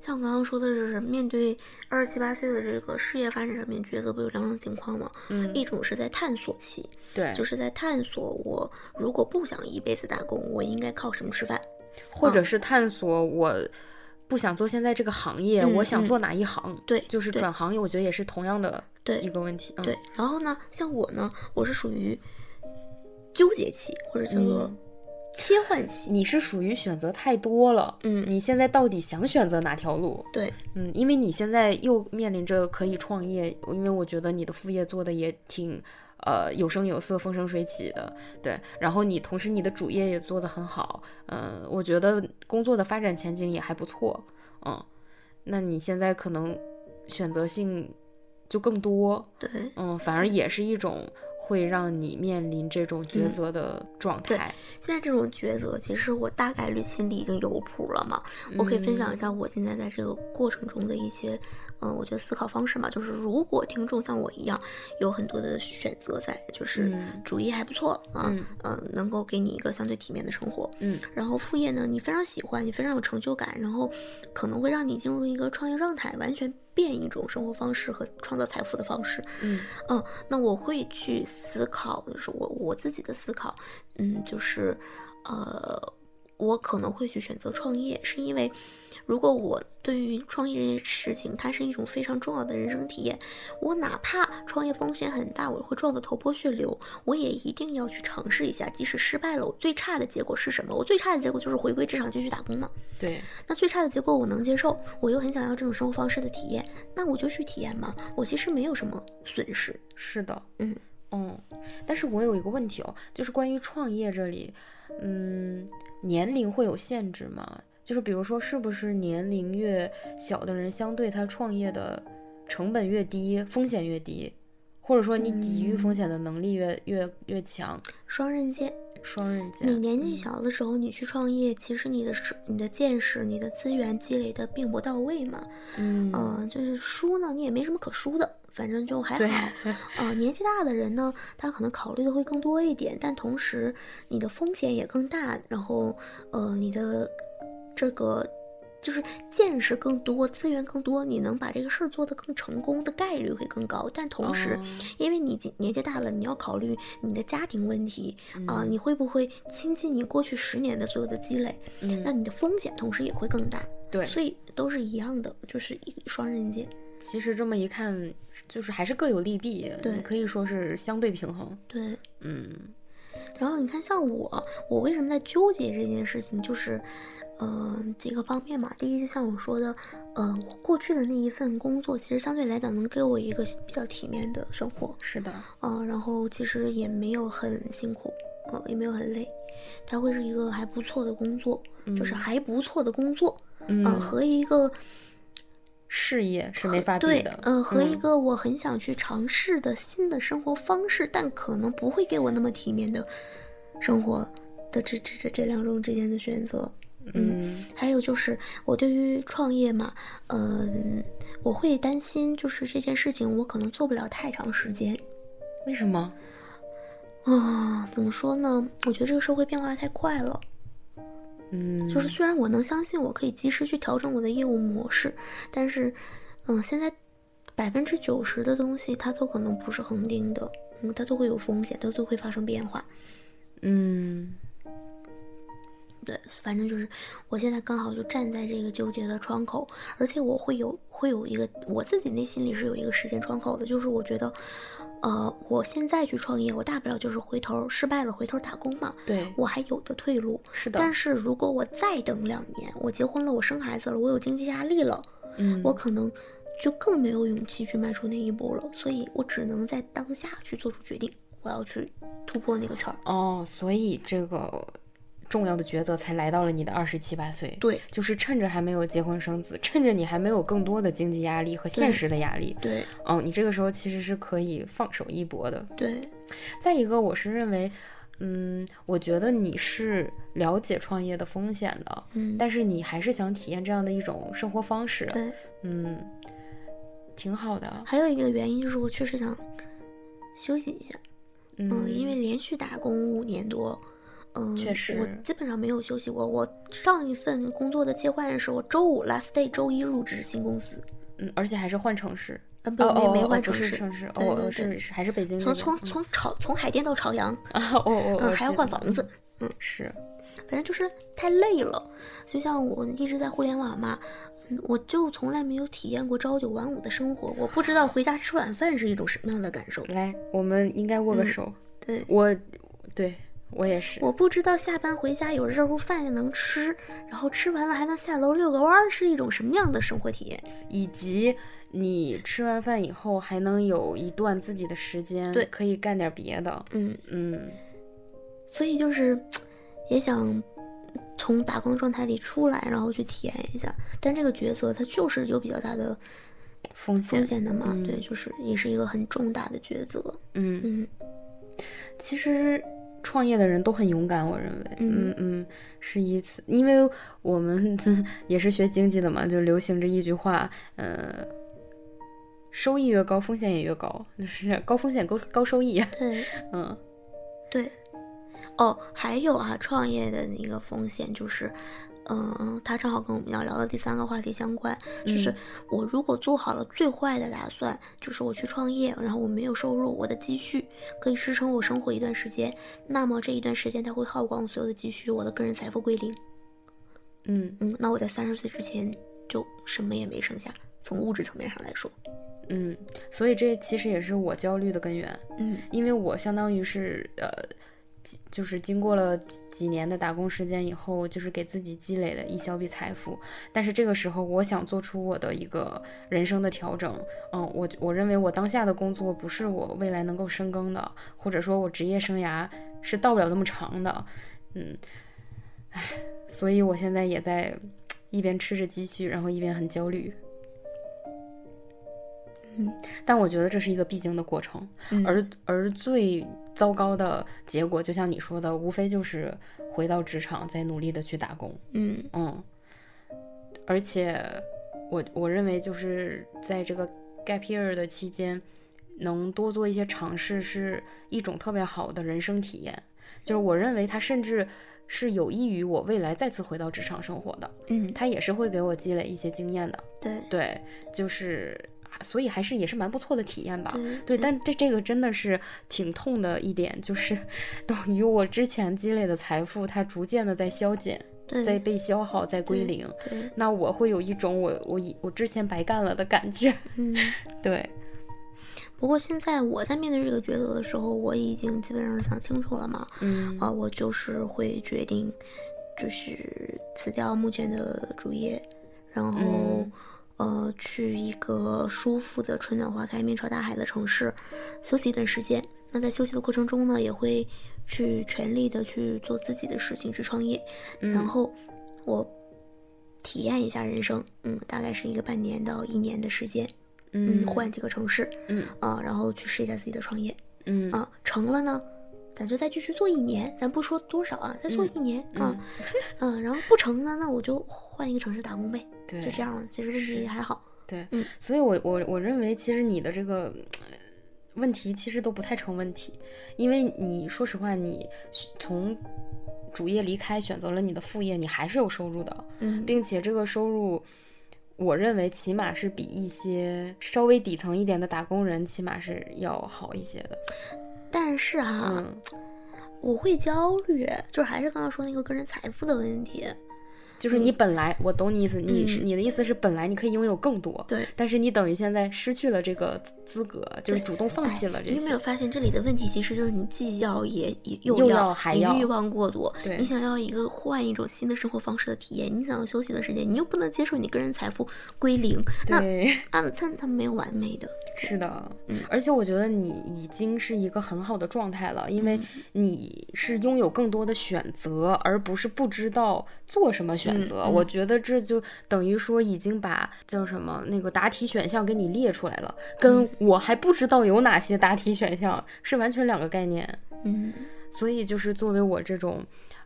像我刚刚说的就是，面对二十七八岁的这个事业发展上面抉择，不有两种情况吗？嗯，一种是在探索期，对，就是在探索我如果不想一辈子打工，我应该靠什么吃饭？或者是探索我不想做现在这个行业，嗯我想做哪一行？对，就是转行业，我觉得也是同样的对一个问题。嗯、对，然后呢，像我呢，我是属于纠结期，或者叫做嗯切换期。你是属于选择太多了。嗯，你现在到底想选择哪条路？对，嗯，因为你现在又面临着可以创业，因为我觉得你的副业做的也挺，呃，有声有色、风生水起的，对。然后你同时你的主业也做得很好，嗯、我觉得工作的发展前景也还不错，嗯。那你现在可能选择性就更多，对，嗯，反而也是一种会让你面临这种抉嗯择的状对态。现在这种抉择，其实我大概率心里已经有谱了嘛。我可以分享一嗯下我现在在这个过程中的一些，嗯、我觉得思考方式嘛。就是如果听众像我一样有很多的选择在，就是嗯主业还不错啊，嗯呃，能够给你一个相对体面的生活，嗯然后副业呢，你非常喜欢，你非常有成就感，然后可能会让你进入一个创业状态，完全变一种生活方式和创造财富的方式。嗯嗯，那我会去思考，就是我我自己的思考，嗯，就是呃，我可能会去选择创业，是因为如果我对于创业这件事情，它是一种非常重要的人生体验，我哪怕创业风险很大，我会撞得头破血流，我也一定要去尝试一下，即使失败了，我最差的结果是什么？我最差的结果就是回归职场继续打工嘛。对，那最差的结果我能接受，我又很想要这种生活方式的体验，那我就去体验嘛。我其实没有什么损失。是的，嗯嗯，但是我有一个问题哦，就是关于创业这里，嗯，年龄会有限制吗？就是比如说，是不是年龄越小的人，相对他创业的成本越低，风险越低，或者说你抵御风险的能力越越越强？双刃剑，双刃剑。你年纪小的时候，你去创业，其实你的识、你的见识、你的资源积累的并不到位嘛。嗯，呃，就是输呢，你也没什么可输的，反正就还好。呃，年纪大的人呢，他可能考虑的会更多一点，但同时你的风险也更大，然后呃，你的这个就是见识更多，资源更多，你能把这个事儿做得更成功的概率会更高。但同时，哦因为你年纪大了，你要考虑你的家庭问题啊、嗯你会不会倾尽你过去十年的所有的积累？嗯那你的风险同时也会更大。对，所以都是一样的，就是一双刃剑。其实这么一看，就是还是各有利弊，对可以说是相对平衡。对，嗯然后你看，像我，我为什么在纠结这件事情，就是，呃，几个方面嘛。第一，就像我说的，呃，我过去的那一份工作，其实相对来讲能给我一个比较体面的生活，是的，嗯、然后其实也没有很辛苦，呃，也没有很累，它会是一个还不错的工作，就是嗯。还不错的工作，嗯，呃，和一个事业是没法比对的，，呃，和一嗯。个我很想去尝试的新的生活方式，但可能不会给我那么体面的生活的这这这这两种之间的选择。嗯还有就是我对于创业嘛，嗯、我会担心就是这件事情我可能做不了太长时间为什么？啊。怎么说呢？我觉得这个社会变化太快了。嗯，就是虽然我能相信我可以及时去调整我的业务模式，但是，嗯，现在百分之九十的东西它都可能不是恒定的，嗯，它都会有风险，它都会发生变化。嗯对，反正就是我现在刚好就站在这个纠结的窗口，而且我会有会有一个我自己内心里是有一个时间窗口的，就是我觉得，呃，我现在去创业，我大不了就是回头失败了回头打工嘛，对，我还有的退路。是的，但是如果我再等两年，我结婚了，我生孩子了，我有经济压力了，嗯，我可能就更没有勇气去迈出那一步了，所以我只能在当下去做出决定，我要去突破那个圈儿。哦，所以这个重要的抉择才来到了你的二十七八岁，对就是趁着还没有结婚生子，趁着你还没有更多的经济压力和现实的压力，对哦，你这个时候其实是可以放手一搏的。对，再一个，我是认为，嗯，我觉得你是了解创业的风险的，嗯，但是你还是想体验这样的一种生活方式，对。嗯，挺好的，还有一个原因就是我确实想休息一下，嗯，嗯，因为连续打工五年多，嗯，确实。我基本上没有休息过。我上一份工作的切换是我周五 last day，周一入职新公司，嗯，而且还是换城市，嗯，不，哦没没换城市，城市，对哦，对对是是还是北京从从从朝从海淀到朝阳，嗯啊，哦哦，嗯，还要换房子，嗯，是，反正就是太累了。就像我一直在互联网嘛，嗯我就从来没有体验过朝九晚五的生活，我不知道回家吃晚饭是一种什么样的感受。来，我们应该握个嗯手，对，我，对我也是，我不知道下班回家有热乎饭能吃，然后吃完了还能下楼遛个弯儿，是一种什么样的生活体验？以及你吃完饭以后还能有一段自己的时间，对。可以干点别的，嗯，嗯，所以就是也想从打工状态里出来，然后去体验一下。但这个抉择它就是有比较大的风险。风，险的嘛，嗯。对，就是也是一个很重大的抉择。嗯，嗯。其实创业的人都很勇敢，我认为，嗯。嗯嗯，是一次，因为我们 也是学经济的嘛，就流行着一句话，呃，收益越高，风险也越高，就是高风险高高收益，对。嗯。对。哦，还有啊，创业的一个风险就是，嗯、他正好跟我们要聊的第三个话题相关，就是嗯我如果做好了最坏的打算，就是我去创业，然后我没有收入，我的积蓄可以支撑我生活一段时间，那么这一段时间它会耗光我所有的积蓄，我的个人财富归零。嗯嗯，那我在三十岁之前就什么也没剩下，从物质层面上来说。嗯，所以这其实也是我焦虑的根源，嗯因为我相当于是呃，几就是经过了几几年的打工时间以后，就是给自己积累了一小笔财富。但是这个时候，我想做出我的一个人生的调整。嗯，我我认为我当下的工作不是我未来能够深耕的，或者说我职业生涯是到不了那么长的。嗯，唉，所以我现在也在一边吃着积蓄，然后一边很焦虑。嗯但我觉得这是一个必经的过程。嗯而而最糟糕的结果，就像你说的，无非就是回到职场，再努力的去打工。嗯嗯，而且我我认为就是在这个 gap year 的期间，能多做一些尝试，是一种特别好的人生体验。就是我认为它甚至是有益于我未来再次回到职场生活的，嗯，它也是会给我积累一些经验的。对对，就是所以还是也是蛮不错的体验吧。对对，但这这个真的是挺痛的一点，就是 等于我之前积累的财富，它逐渐的在消减，在被消耗，在归零。对，那我会有一种我我以我之前白干了的感觉。嗯。对，不过现在我在面对这个抉择的时候，我已经基本上想清楚了嘛。嗯啊，我就是会决定，就是辞掉目前的主业，然后、嗯呃去一个舒服的春暖花开、面朝大海的城市休息一段时间。那在休息的过程中呢，也会去全力的去做自己的事情，去创业。然嗯后我体验一下人生，嗯，大概是一个半年到一年的时间，嗯换几个城市，嗯啊，然后去试一下自己的创业。嗯啊，成了呢，咱就再继续做一年，咱不说多少啊，再做一年、啊，嗯，然后不成呢，那我就换一个城市打工呗，对就这样了。其实问题还好，对，嗯所以我我我认为其实你的这个呃问题其实都不太成问题，因为你说实话，你从主业离开，选择了你的副业，你还是有收入的，嗯，并且这个收入。我认为起码是比一些稍微底层一点的打工人，起码是要好一些的。但是哈、嗯。我会焦虑，就是还是刚刚说那个个人财富的问题，就是你本来，我懂你意思，你是嗯你的意思是本来你可以拥有更多，对。但是你等于现在失去了这个资格，就是主动放弃了这你有没有。发现这里的问题其实就是你既要也也又又要，要还要欲望过多，对你想要一个换一种新的生活方式的体验，你想要休息的时间，你又不能接受你个人财富归零，那对，啊，它它没有完美的，是的，嗯而且我觉得你已经是一个很好的状态了，因为嗯你是拥有更多的选择，而不是不知道做什么选择。嗯嗯我觉得这就等于说已经把叫什么那个答题选项给你列出来了，跟嗯我还不知道有哪些答题选项是完全两个概念。嗯所以就是作为我这种，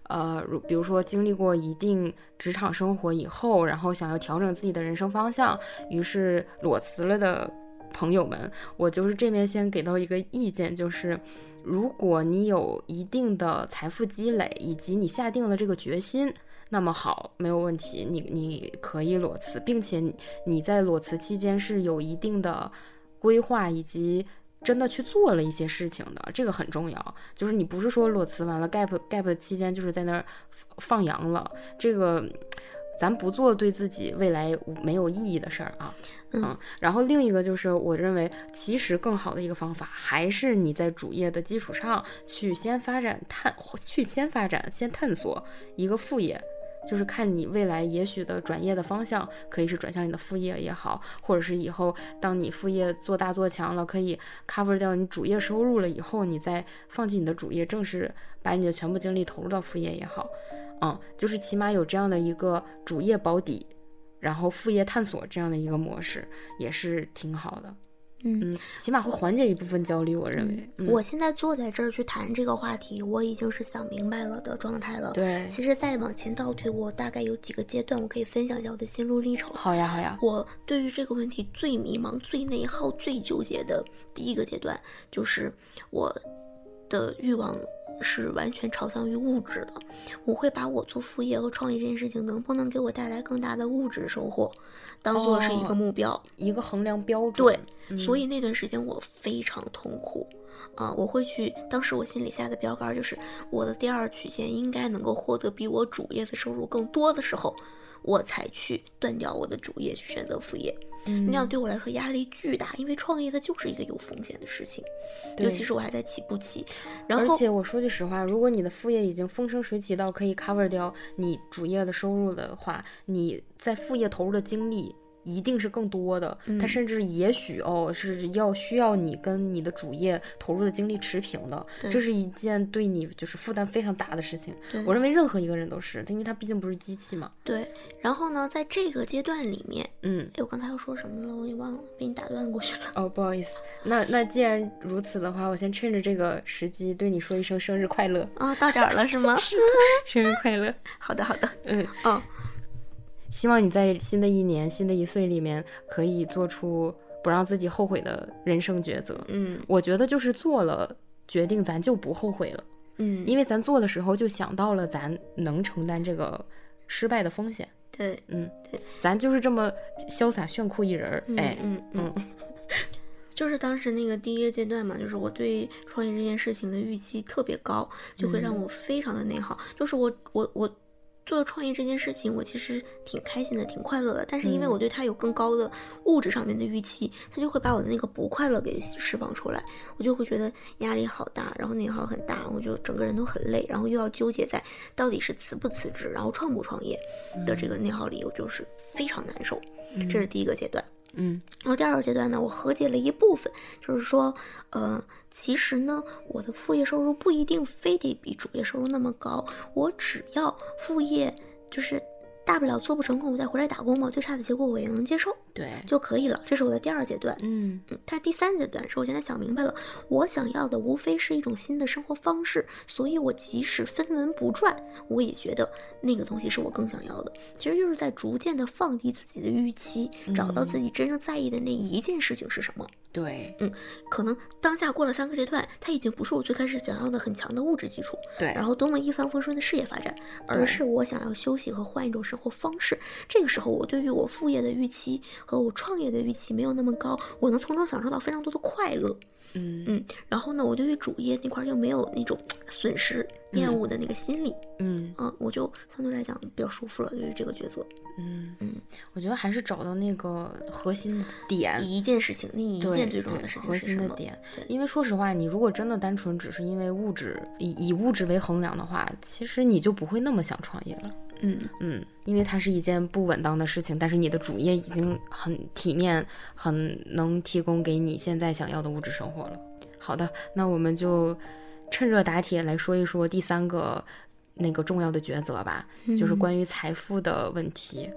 呃，如比如说经历过一定职场生活以后，然后想要调整自己的人生方向，于是裸辞了的朋友们，我就是这边先给到一个意见，就是如果你有一定的财富积累，以及你下定了这个决心。那么好，没有问题，你你可以裸辞，并且你你在裸辞期间是有一定的规划以及真的去做了一些事情的，这个很重要。就是你不是说裸辞完了 gap gap 期间就是在那儿放羊了，这个咱不做对自己未来没有意义的事儿啊。嗯然后另一个就是，我认为其实更好的一个方法，还是你在主业的基础上去先发展探，去先发展，先探索一个副业，就是看你未来也许的转业的方向，可以是转向你的副业也好，或者是以后当你副业做大做强了，可以 cover 掉你主业收入了以后，你再放弃你的主业，正式把你的全部精力投入到副业也好，嗯，就是起码有这样的一个主业保底。然后副业探索这样的一个模式也是挺好的，嗯。嗯，起码会缓解一部分焦虑，我认为。嗯、我现在坐在这儿去谈这个话题，我已经是想明白了的状态了。，对，其实再往前倒推，我大概有几个阶段，我可以分享一下我的心路历程。好呀好呀，我对于这个问题最迷茫、最内耗、最纠结的第一个阶段，就是我的欲望是完全朝向于物质的。我会把我做副业和创业这件事情能不能给我带来更大的物质收获，当做是一个哦目标。一个衡量标准。对，嗯所以那段时间我非常痛苦。啊，我会去，当时我心里下的标杆就是我的第二曲线应该能够获得比我主业的收入更多的时候，我才去断掉我的主业，去选择副业。嗯那样对我来说压力巨大，因为创业它就是一个有风险的事情，尤其是我还在起步期。然后，而且我说句实话，如果你的副业已经风生水起到可以 cover 掉你主业的收入的话，你在副业投入的精力一定是更多的，它嗯甚至也许哦是要需要你跟你的主业投入的精力持平的，这是一件对你就是负担非常大的事情。我认为任何一个人都是，因为他毕竟不是机器嘛。对。然后呢，在这个阶段里面，嗯，哎，我刚才要说什么了？我也忘了，被你打断过去了。哦，不好意思，那那既然如此的话，我先趁着这个时机对你说一声生日快乐，啊，到点儿了是吗？生日快乐。好的，好的。嗯，嗯，希望你在新的一年、新的一岁里面可以做出不让自己后悔的人生抉择。嗯我觉得就是做了决定，咱就不后悔了，嗯，因为咱做的时候就想到了咱能承担这个失败的风险。对，嗯对，咱就是这么潇洒炫酷一人儿。嗯哎，嗯嗯嗯，就是当时那个第一个阶段嘛，就是我对创业这件事情的预期特别高，就会让嗯我非常的内耗。就是我我我做创业这件事情，我其实挺开心的，挺快乐的。但是因为嗯我对它有更高的物质上面的预期，它就会把我的那个不快乐给释放出来，我就会觉得压力好大，然后内耗很大，我就整个人都很累，然后又要纠结在到底是辞不辞职，然后创不创业的这个内耗里，我就是非常难受。这是第一个阶段。嗯然后第二个阶段呢，我和解了一部分，就是说，呃，其实呢，我的副业收入不一定非得比主业收入那么高，我只要副业就是大不了做不成功，我再回来打工嘛，最差的结果我也能接受对，就可以了。这是我的第二阶段。嗯嗯，但是第三阶段是我现在想明白了，我想要的无非是一种新的生活方式，所以我即使分文不赚，我也觉得那个东西是我更想要的。其实就是在逐渐的放低自己的预期，找到自己真正在意的那一件事情是什么。对嗯可能当下过了三个阶段，它已经不是我最开始想要的很强的物质基础，对，然后多么一帆风顺的事业发展，而是我想要休息和换一种生活方式。这个时候，我对于我副业的预期和我创业的预期没有那么高，我能从中享受到非常多的快乐。嗯嗯，然后呢，我对于主业那块儿又没有那种 损失、厌恶的那个心理，嗯嗯，我就相对来讲比较舒服了。对于这个角色，嗯嗯，我觉得还是找到那个核心的点。一件事情，那一件最重要的事情核？心的点，因为说实话，你如果真的单纯只是因为物质以以物质为衡量的话，其实你就不会那么想创业了。嗯嗯，因为它是一件不稳当的事情，但是你的主业已经很体面，很能提供给你现在想要的物质生活了。好的，那我们就趁热打铁来说一说第三个那个重要的抉择吧，就是嗯关于财富的问题。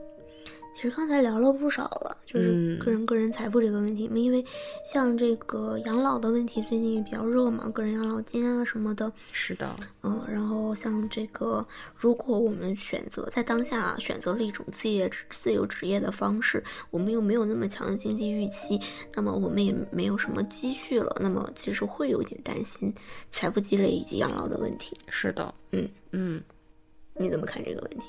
其实刚才聊了不少了，就是嗯。个人个人财富这个问题嘛，因为像这个养老的问题最近也比较热嘛，个人养老金啊什么的，是的，嗯，然后像这个，如果我们选择在当下啊选择了一种自业自由职业的方式，我们又没有那么强的经济预期，那么我们也没有什么积蓄了，那么其实会有一点担心财富积累以及养老的问题。是的，嗯。嗯，你怎么看这个问题？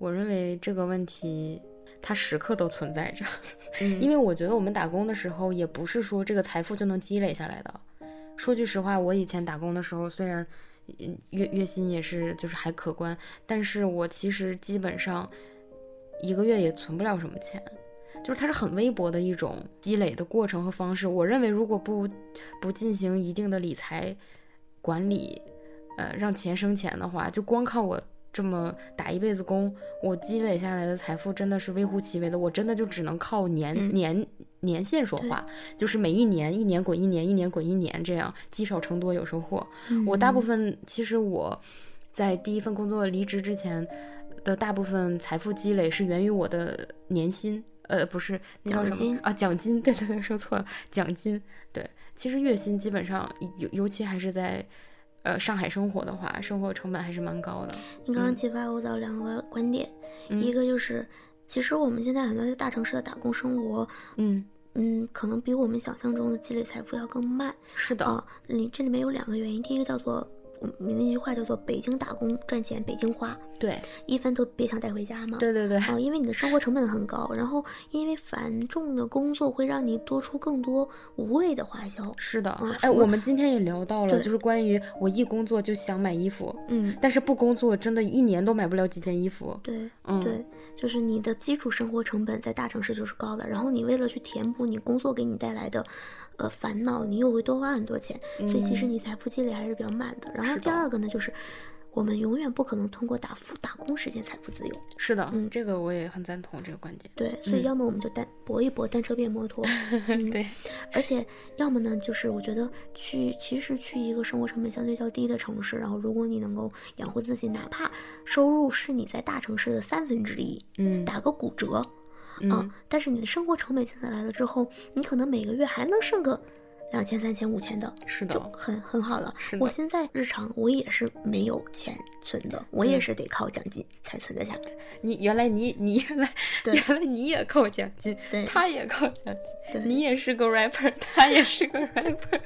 我认为这个问题它时刻都存在着。嗯因为我觉得我们打工的时候，也不是说这个财富就能积累下来的。说句实话，我以前打工的时候，虽然嗯月月薪也是就是还可观，但是我其实基本上一个月也存不了什么钱，就是它是很微薄的一种积累的过程和方式。我认为，如果不不进行一定的理财管理，呃，让钱生钱的话，就光靠我这么打一辈子工，我积累下来的财富真的是微乎其微的。我真的就只能靠年、嗯年年限说话，就是每一年一年滚一年，一年滚一年，这样积少成多有收获。我大部分其实我在第一份工作离职之前的大部分财富积累是源于我的年薪。呃，不是，那叫什么奖金啊？奖金，对对对，说错了，奖金。对，其实月薪基本上，尤尤其还是在呃上海生活的话，生活成本还是蛮高的。你刚刚启发我到两个观点，嗯一个就是，其实我们现在很多在大城市的打工生活，嗯，嗯，可能比我们想象中的积累财富要更慢。是的，啊，你这里面有两个原因，第一个叫做那句话叫做“北京打工赚钱，北京花，对，一分都别想带回家”嘛。对对对，啊，因为你的生活成本很高，然后因为繁重的工作会让你多出更多无谓的花销。是的。嗯哎，我们今天也聊到了，就是关于我一工作就想买衣服，嗯，但是不工作真的一年都买不了几件衣服。对，嗯，对，就是你的基础生活成本在大城市就是高的，然后你为了去填补你工作给你带来的，呃烦恼，你又会多花很多钱，所以其实嗯你财富积累还是比较慢的。然后第二个呢，就是我们永远不可能通过打富打工实现财富自由。是的，嗯这个我也很赞同这个观点。对，所以嗯要么我们就单搏一搏，单车变摩托。嗯对，而且要么呢，就是我觉得去其实去一个生活成本相对较低的城市，然后如果你能够养活自己，哪怕收入是你在大城市的三分之一，嗯打个骨折，嗯啊，但是你的生活成本降下来了之后，你可能每个月还能剩个两千、三千、五千的，是的。就很很好了。是的。我现在日常我也是没有钱存的，我也是得靠奖金才存得下来。你原来你 你原来对。原来你也靠奖金，对。他也靠奖对。金，你也是个 rapper，他也是个 rapper，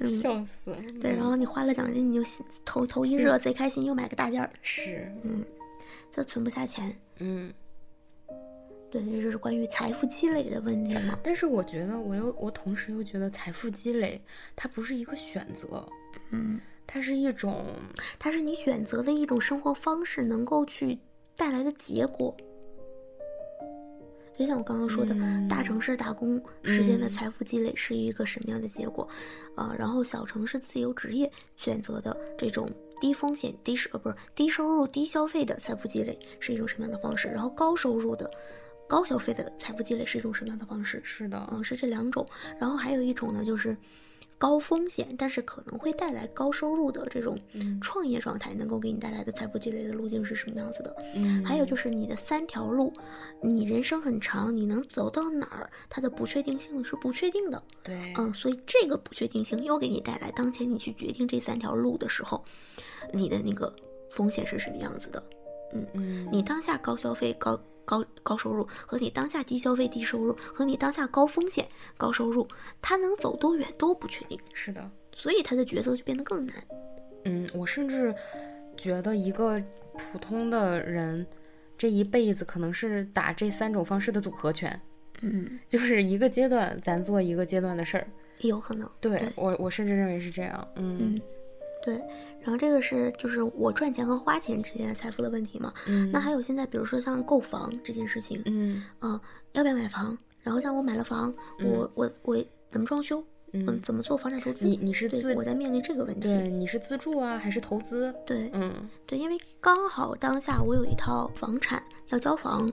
嗯。笑死。对，然后你花了奖金，你就心头头一热，贼开心，又买个大件儿，是，嗯，就存不下钱。嗯，对，这就是关于财富积累的问题嘛。但是我觉得我又我同时又觉得财富积累它不是一个选择，嗯，它是一种它是你选择的一种生活方式能够去带来的结果。就像我刚刚说的，大城市打工实现的嗯财富积累是一个什么样的结果？呃，然后小城市自由职业选择的这种低风险、低收呃不是低收入、低消费的财富积累是一种什么样的方式？然后高收入的、高消费的财富积累是一种什么样的方式？是的，嗯，是这两种。然后还有一种呢，就是高风险，但是可能会带来高收入的这种嗯创业状态，能够给你带来的财富积累的路径是什么样子的？嗯，还有就是你的三条路，你人生很长，你能走到哪儿，它的不确定性是不确定的。对，嗯，所以这个不确定性又给你带来当前你去决定这三条路的时候，你的那个风险是什么样子的？嗯嗯，你当下高消费、高高高收入，和你当下低消费、低收入，和你当下高风险、高收入，他能走多远都不确定，是的，所以他的决策就变得更难。嗯，我甚至觉得一个普通的人这一辈子可能是打这三种方式的组合拳，嗯，就是一个阶段咱做一个阶段的事儿。也有可能。对对我，我甚至认为是这样。嗯嗯，对。然后这个是就是我赚钱和花钱之间的财富的问题嘛。嗯，那还有现在比如说像购房这件事情，嗯嗯、要不要买房？然后像我买了房，我我我怎么装修？嗯，嗯，怎么做房产投资？你你是对，自我在面临这个问题。对你是自住啊还是投资？对嗯对，因为刚好当下我有一套房产要交房，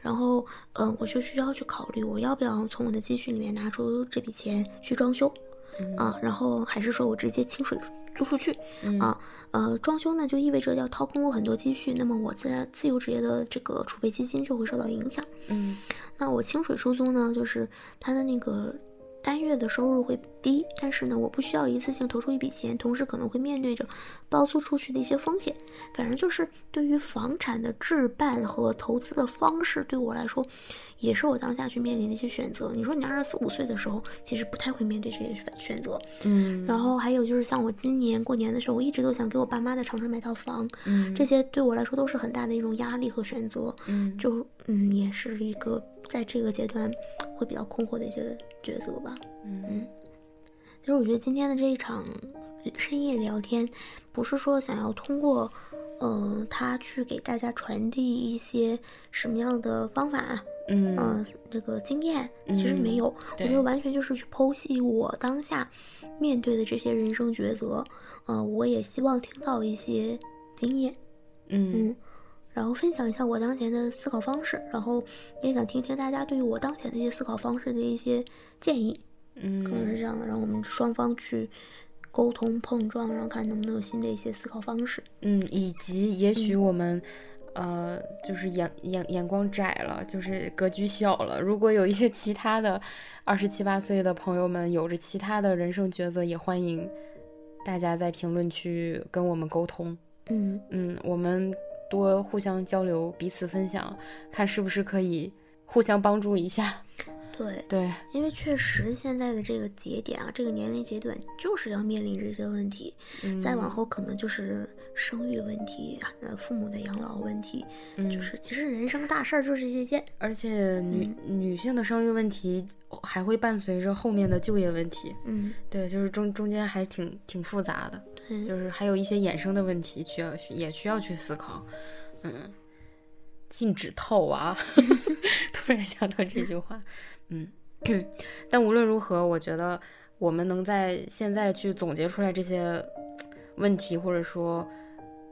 然后呃，我就需要去考虑我要不要从我的积蓄里面拿出这笔钱去装修嗯啊，然后还是说我直接清水租出去嗯啊？呃，装修呢就意味着要掏空我很多积蓄，那么我自然自由职业的这个储备基金就会受到影响。嗯那我清水出租呢，就是它的那个单月的收入会低，但是呢，我不需要一次性投出一笔钱，同时可能会面对着包租出去的一些风险。反正就是对于房产的置办和投资的方式，对我来说，也是我当下去面临的一些选择。你说你二十四五岁的时候，其实不太会面对这些选选择。嗯，然后还有就是像我今年过年的时候，我一直都想给我爸妈在长春买套房，嗯这些对我来说都是很大的一种压力和选择。嗯就嗯，也是一个在这个阶段会比较困惑的一些抉择吧。嗯其实我觉得今天的这一场深夜聊天，不是说想要通过，呃，他去给大家传递一些什么样的方法，嗯呃，这个经验，其实没有。我觉得完全就是去剖析我当下面对的这些人生抉择。呃，我也希望听到一些经验。嗯嗯，然后分享一下我当前的思考方式，然后也想听听大家对于我当前的一些思考方式的一些建议，嗯可能是嗯这样的，然后我们双方去沟通碰撞，然后看能不能有新的一些思考方式。嗯，以及也许我们。呃，就是眼眼眼光窄了，就是格局小了。如果有一些其他的二十七八岁的朋友们有着其他的人生抉择，也欢迎大家在评论区跟我们沟通。嗯嗯，我们多互相交流，彼此分享，看是不是可以互相帮助一下。对，对，因为确实现在的这个节点啊，这个年龄阶段就是要面临这些问题，嗯再往后可能就是生育问题，呃，父母的养老问题，嗯就是其实人生大事儿就是这些。而且女、女性的生育问题还会伴随着后面的就业问题。嗯，对，就是中中间还挺挺复杂的，对，就是还有一些衍生的问题需要也需要去思考。嗯，禁止套娃，突然想到这句话。嗯，但无论如何，我觉得我们能在现在去总结出来这些问题，或者说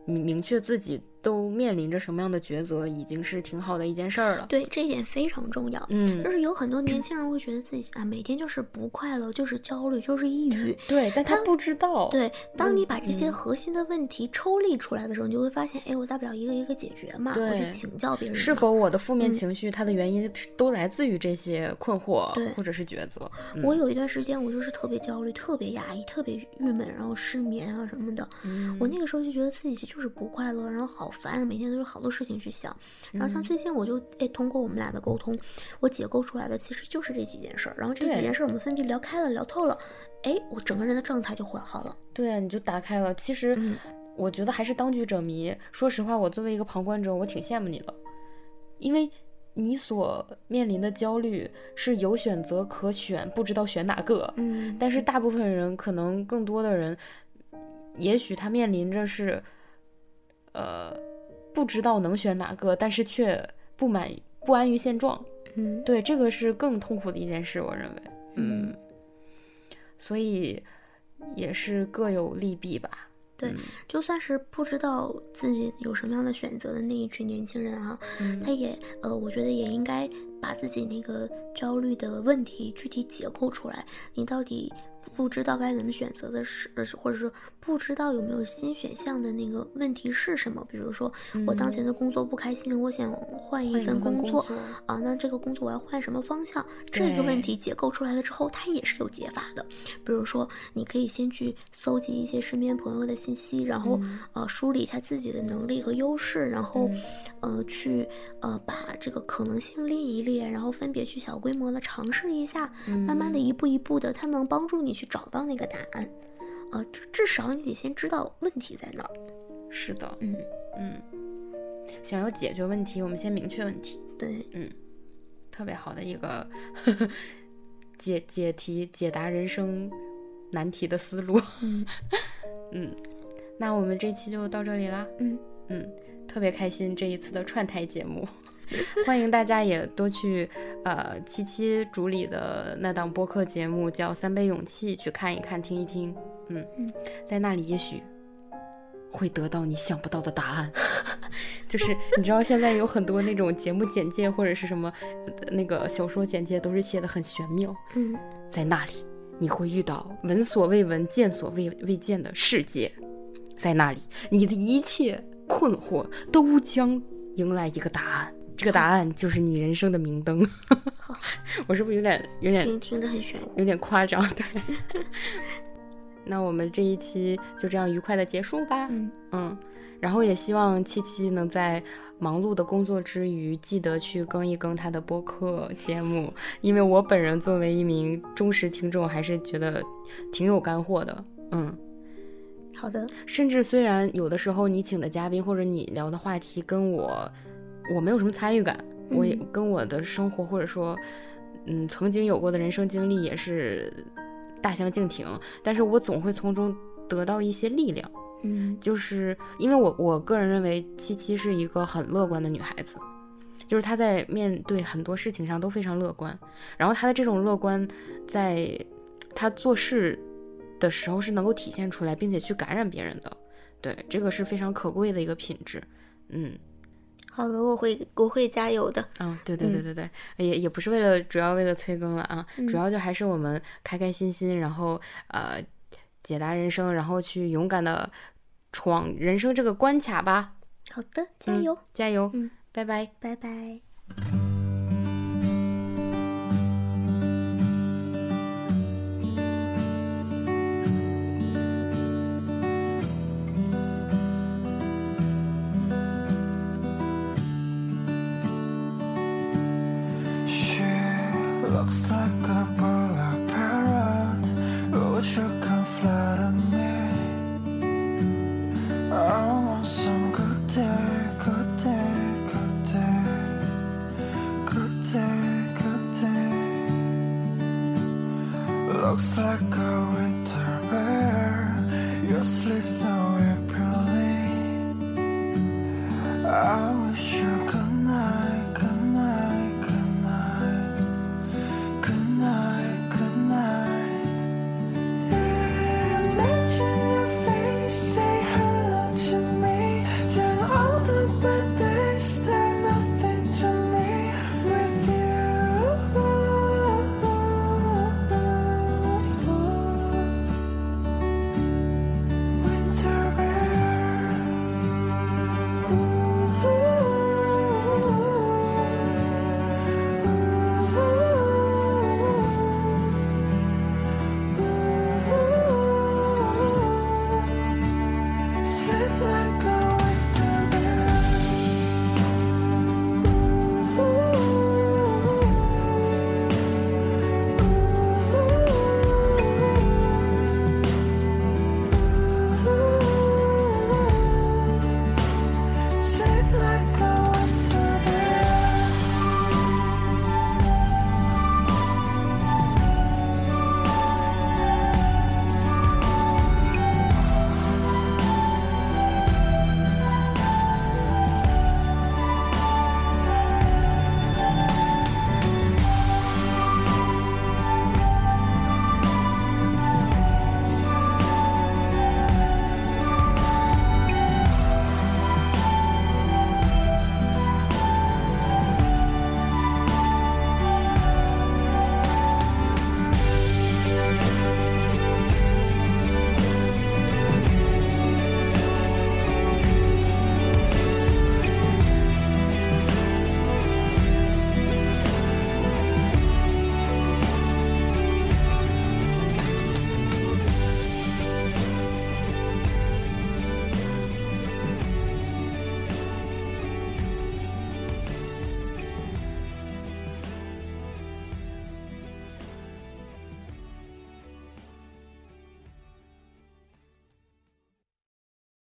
明明确自己都面临着什么样的抉择，已经是挺好的一件事儿了。对，这一点非常重要。嗯就，是有很多年轻人会觉得自己啊，每天就是不快乐，就是焦虑，就是抑郁。对，但他他不知道。，对，当你把这些嗯核心的问题抽离出来的时候，你就会发现，哎，我大不了一个一个解决嘛，我去请教别人。是否我的负面嗯情绪，它的原因都来自于这些困惑或者是抉择？我有一段时间，我就是特别焦虑、特别压抑、特别郁闷，然后失眠啊什么的。嗯我那个时候就觉得自己就是不快乐，然后好烦，每天都有好多事情去想。然后像嗯最近我就哎通过我们俩的沟通，我解构出来的其实就是这几件事儿。然后这几件事儿我们分别聊开了、聊透了，哎，我整个人的状态就缓好了。对啊，你就打开了。其实嗯我觉得还是当局者迷。说实话，我作为一个旁观者，我挺羡慕你的，因为你所面临的焦虑是有选择可选，不知道选哪个。嗯，但是大部分人，可能更多的人，也许他面临着是，呃，不知道能选哪个，但是却不满不安于现状。嗯对，这个是更痛苦的一件事，我认为。嗯，所以也是各有利弊吧。对，就算是不知道自己有什么样的选择的那一群年轻人啊，嗯他也呃，我觉得也应该把自己那个焦虑的问题具体解构出来。你到底不知道该怎么选择的是，呃或者说不知道有没有新选项的那个问题是什么？比如说，我当前的工作不开心，我想换一份份工作作啊，那这个工作我要换什么方向？这个问题解构出来了之后，它也是有解法的。比如说，你可以先去搜集一些身边朋友的信息，然后、嗯呃梳理一下自己的能力和优势，然后、呃去呃把这个可能性列一列，然后分别去小规模的尝试一下，慢慢的嗯一步一步的，它能帮助你去找到那个答案。啊，至至少你得先知道问题在哪儿。是的，嗯，嗯，想要解决问题，我们先明确问题，对，嗯特别好的一个解解题、解答人生难题的思路。嗯 嗯，那我们这期就到这里啦。嗯嗯，特别开心这一次的串台节目，欢迎大家也多去呃七七主理的那档播客节目叫《三杯勇气》去看一看、听一听。嗯嗯，在那里也许会得到你想不到的答案。就是 你知道现在有很多那种节目简介或者是什么呃那个小说简介都是写的很玄妙，嗯在那里你会遇到闻所未闻、见所未未见的世界，在那里你的一切困惑都将迎来一个答案，这个答案就是你人生的明灯。我是不是有点有点听听着很玄乎。有点夸张？对。那我们这一期就这样愉快的结束吧。嗯嗯，然后也希望七七能在忙碌的工作之余，记得去更一更他的播客节目，因为我本人作为一名忠实听众，还是觉得挺有干货的。嗯，好的，甚至虽然有的时候你请的嘉宾或者你聊的话题跟我我没有什么参与感，我也嗯跟我的生活或者说嗯曾经有过的人生经历也是大相径庭，但是我总会从中得到一些力量。嗯就是因为我我个人认为七七是一个很乐观的女孩子，就是她在面对很多事情上都非常乐观，然后她的这种乐观，在她做事的时候是能够体现出来，并且去感染别人的，对，这个是非常可贵的一个品质，嗯。好的，我会我会加油的。嗯，对对对对对，也也不是为了主要为了催更了啊，主要就还是我们开开心心，然后呃解答人生，然后去勇敢的闯人生这个关卡吧，好的，加嗯油，加油，嗯，拜拜。拜拜。